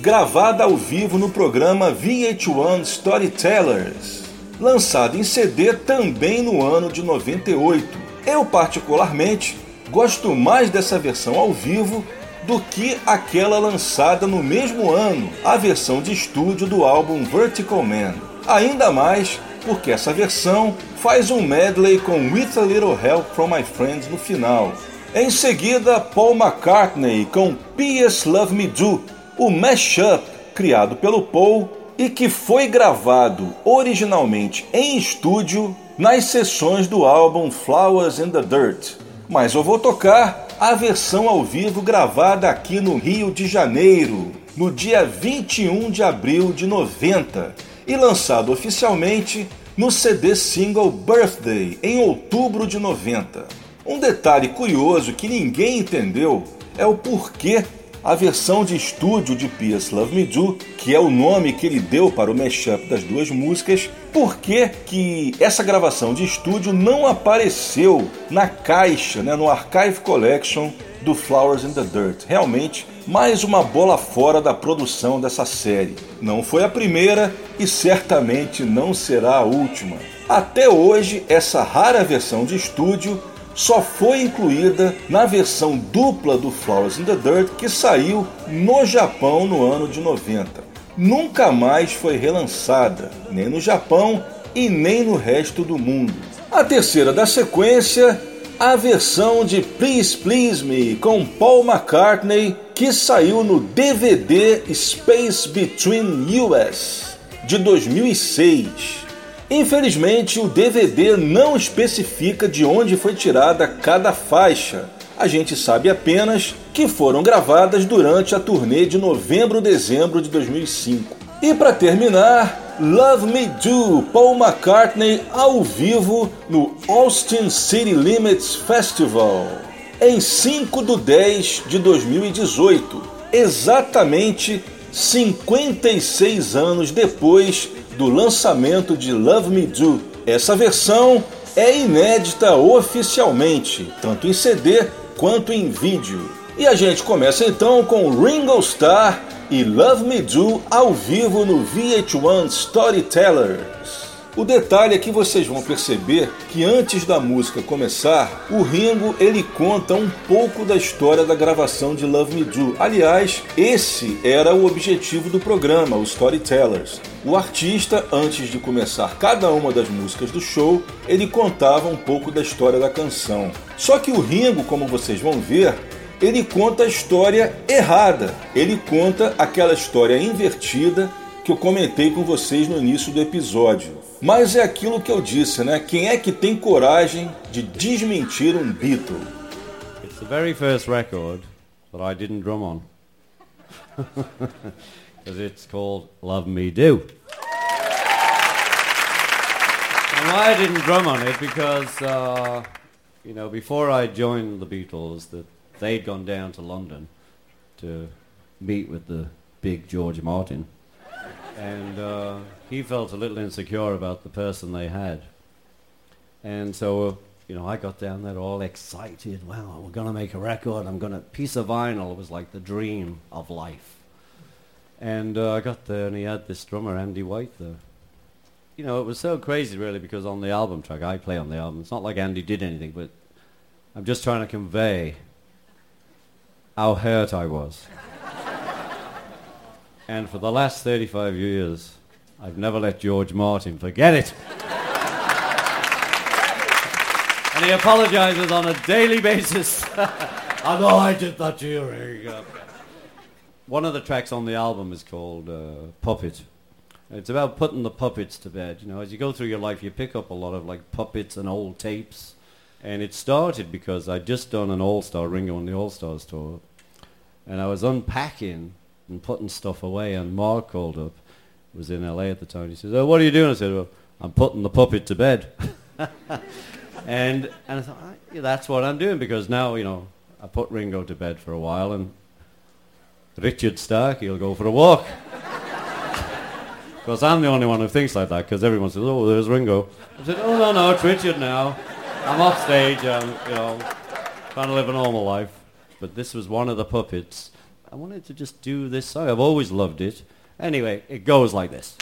S1: gravada ao vivo no programa VH1 Storytellers, lançado em CD também no ano de 98. Eu, particularmente, gosto mais dessa versão ao vivo do que aquela lançada no mesmo ano, a versão de estúdio do álbum Vertical Man. Ainda mais porque essa versão faz um medley com With a Little Help from My Friends no final. Em seguida, Paul McCartney com P.S. Love Me Do, o mashup criado pelo Paul e que foi gravado originalmente em estúdio nas sessões do álbum Flowers in the Dirt. Mas eu vou tocar a versão ao vivo gravada aqui no Rio de Janeiro, no dia 21 de abril de 90 e lançado oficialmente no CD single Birthday em outubro de 90. Um detalhe curioso que ninguém entendeu é o porquê a versão de estúdio de P.S. Love Me Do, que é o nome que ele deu para o mashup das duas músicas, por que, que essa gravação de estúdio não apareceu na caixa, né, no Archive Collection do Flowers in the Dirt? Realmente, mais uma bola fora da produção dessa série. Não foi a primeira e certamente não será a última. Até hoje, essa rara versão de estúdio só foi incluída na versão dupla do Flowers in the Dirt que saiu no Japão no ano de 90. Nunca mais foi relançada, nem no Japão e nem no resto do mundo. A terceira da sequência, a versão de Please Please Me com Paul McCartney, que saiu no DVD Space Between US. de 2006. Infelizmente, o DVD não especifica de onde foi tirada cada faixa. A gente sabe apenas que foram gravadas durante a turnê de novembro-dezembro de 2005. E para terminar, Love Me Do, Paul McCartney ao vivo no Austin City Limits Festival, em 5 de 10 de 2018, exatamente 56 anos depois do lançamento de Love Me Do. Essa versão é inédita oficialmente, tanto em CD quanto em vídeo. E a gente começa então com Ringo Starr e Love Me Do ao vivo no VH1 Storytellers. O detalhe é que vocês vão perceber que antes da música começar, o Ringo ele conta um pouco da história da gravação de Love Me Do. Aliás, esse era o objetivo do programa, o Storytellers. O artista, antes de começar cada uma das músicas do show, ele contava um pouco da história da canção. Só que o Ringo, como vocês vão ver, ele conta a história errada. Ele conta aquela história invertida que eu comentei com vocês no início do episódio. Mas é aquilo que eu disse, né? Quem é que tem coragem de desmentir um Beatle?
S4: It's the very first record that I didn't drum on. Because it's called Love Me Do. And why I didn't drum on it, because, uh, you know, before I joined the Beatles, that they'd gone down to London to meet with the big George Martin and uh, he felt a little insecure about the person they had. And so, you know, I got down there all excited. Wow, we're going to make a record. I'm going to... Piece of vinyl was like the dream of life. And uh, I got there and he had this drummer, Andy White, there. You know, it was so crazy, really, because on the album track, I play on the album. It's not like Andy did anything, but I'm just trying to convey how hurt I was. And for the last 35 years, I've never let George Martin forget it. and he apologizes on a daily basis. I know I did that to you. One of the tracks on the album is called uh, Puppet. It's about putting the puppets to bed. You know, as you go through your life, you pick up a lot of like puppets and old tapes. And it started because I'd just done an All-Star Ringo on the All-Stars tour. And I was unpacking and putting stuff away. And Mark called up, was in LA at the time. He says, "Oh, what are you doing?" I said, "Well, I'm putting the puppet to bed." and and I thought, ah, that's what I'm doing because now you know I put Ringo to bed for a while, and Richard Stark he'll go for a walk. Because I'm the only one who thinks like that. Because everyone says, "Oh, there's Ringo." I said, "Oh no, no, it's Richard now. I'm off stage. I'm, you know, trying to live a normal life." But this was one of the puppets I wanted to just do this song. I've always loved it. Anyway, it goes like this.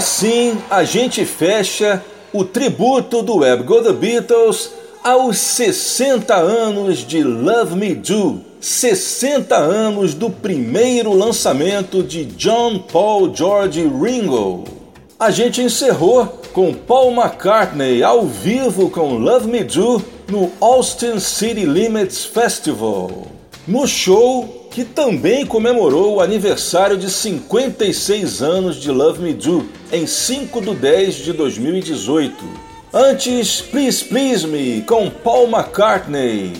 S1: Assim a gente fecha o tributo do Web Go The Beatles aos 60 anos de Love Me Do, 60 anos do primeiro lançamento de John Paul George Ringo. A gente encerrou com Paul McCartney ao vivo com Love Me Do no Austin City Limits Festival. No show que também comemorou o aniversário de 56 anos de Love Me Do, em 5 de 10 de 2018. Antes, Please Please Me, com Paul McCartney,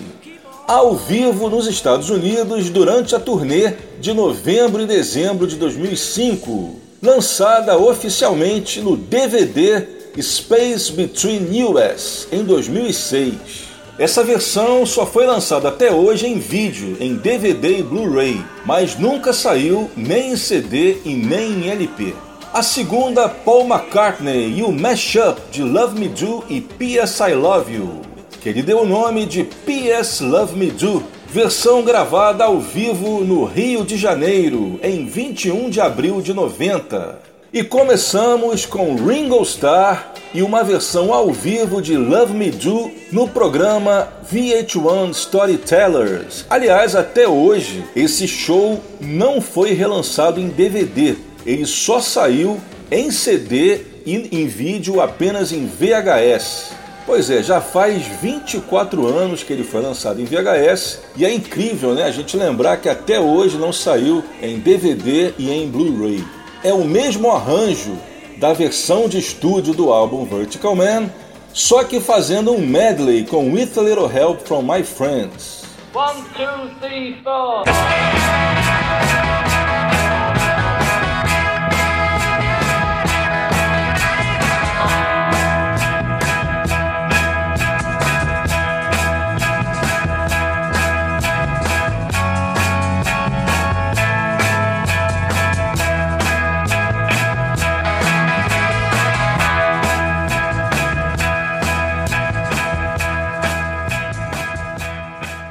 S1: ao vivo nos Estados Unidos durante a turnê de novembro e dezembro de 2005, lançada oficialmente no DVD Space Between US em 2006. Essa versão só foi lançada até hoje em vídeo, em DVD e Blu-ray, mas nunca saiu nem em CD e nem em LP. A segunda, Paul McCartney e o mashup de Love Me Do e P.S. I Love You, que ele deu o nome de P.S. Love Me Do, versão gravada ao vivo no Rio de Janeiro, em 21 de abril de 90. E começamos com Ringo Starr e uma versão ao vivo de Love Me Do no programa VH1 Storytellers. Aliás, até hoje, esse show não foi relançado em DVD, ele só saiu em CD e em vídeo apenas em VHS. Pois é, já faz 24 anos que ele foi lançado em VHS e é incrível, né, a gente lembrar que até hoje não saiu em DVD e em Blu-ray é o mesmo arranjo da versão de estúdio do álbum Vertical Man, só que fazendo um medley com With a Little Help from My Friends.
S5: One, two, three, four.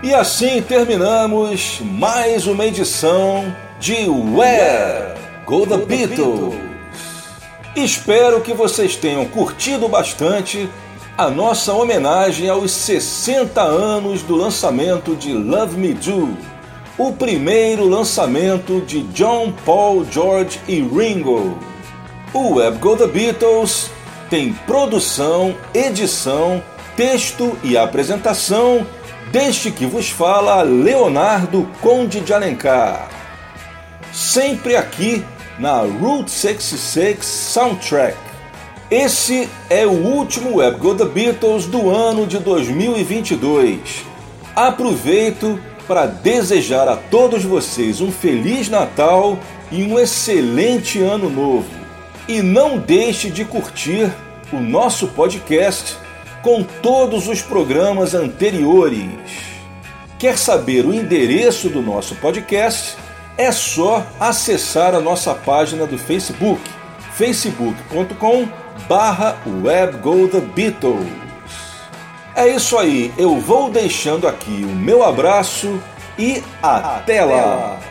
S1: E assim terminamos mais uma edição de Where Go the Beatles. Espero que vocês tenham curtido bastante a nossa homenagem aos 60 anos do lançamento de Love Me Do, o primeiro lançamento de John, Paul, George e Ringo. O Web Go The Beatles tem produção, edição, texto e apresentação deste que vos fala Leonardo Conde de Alencar. Sempre aqui na Route 66 Soundtrack. Esse é o último Web Go The Beatles do ano de 2022. Aproveito para desejar a todos vocês um Feliz Natal e um excelente Ano Novo. E não deixe de curtir o nosso podcast com todos os programas anteriores. Quer saber o endereço do nosso podcast? É só acessar a nossa página do Facebook, facebook.com barra. É isso aí, eu vou deixando aqui o meu abraço e até lá!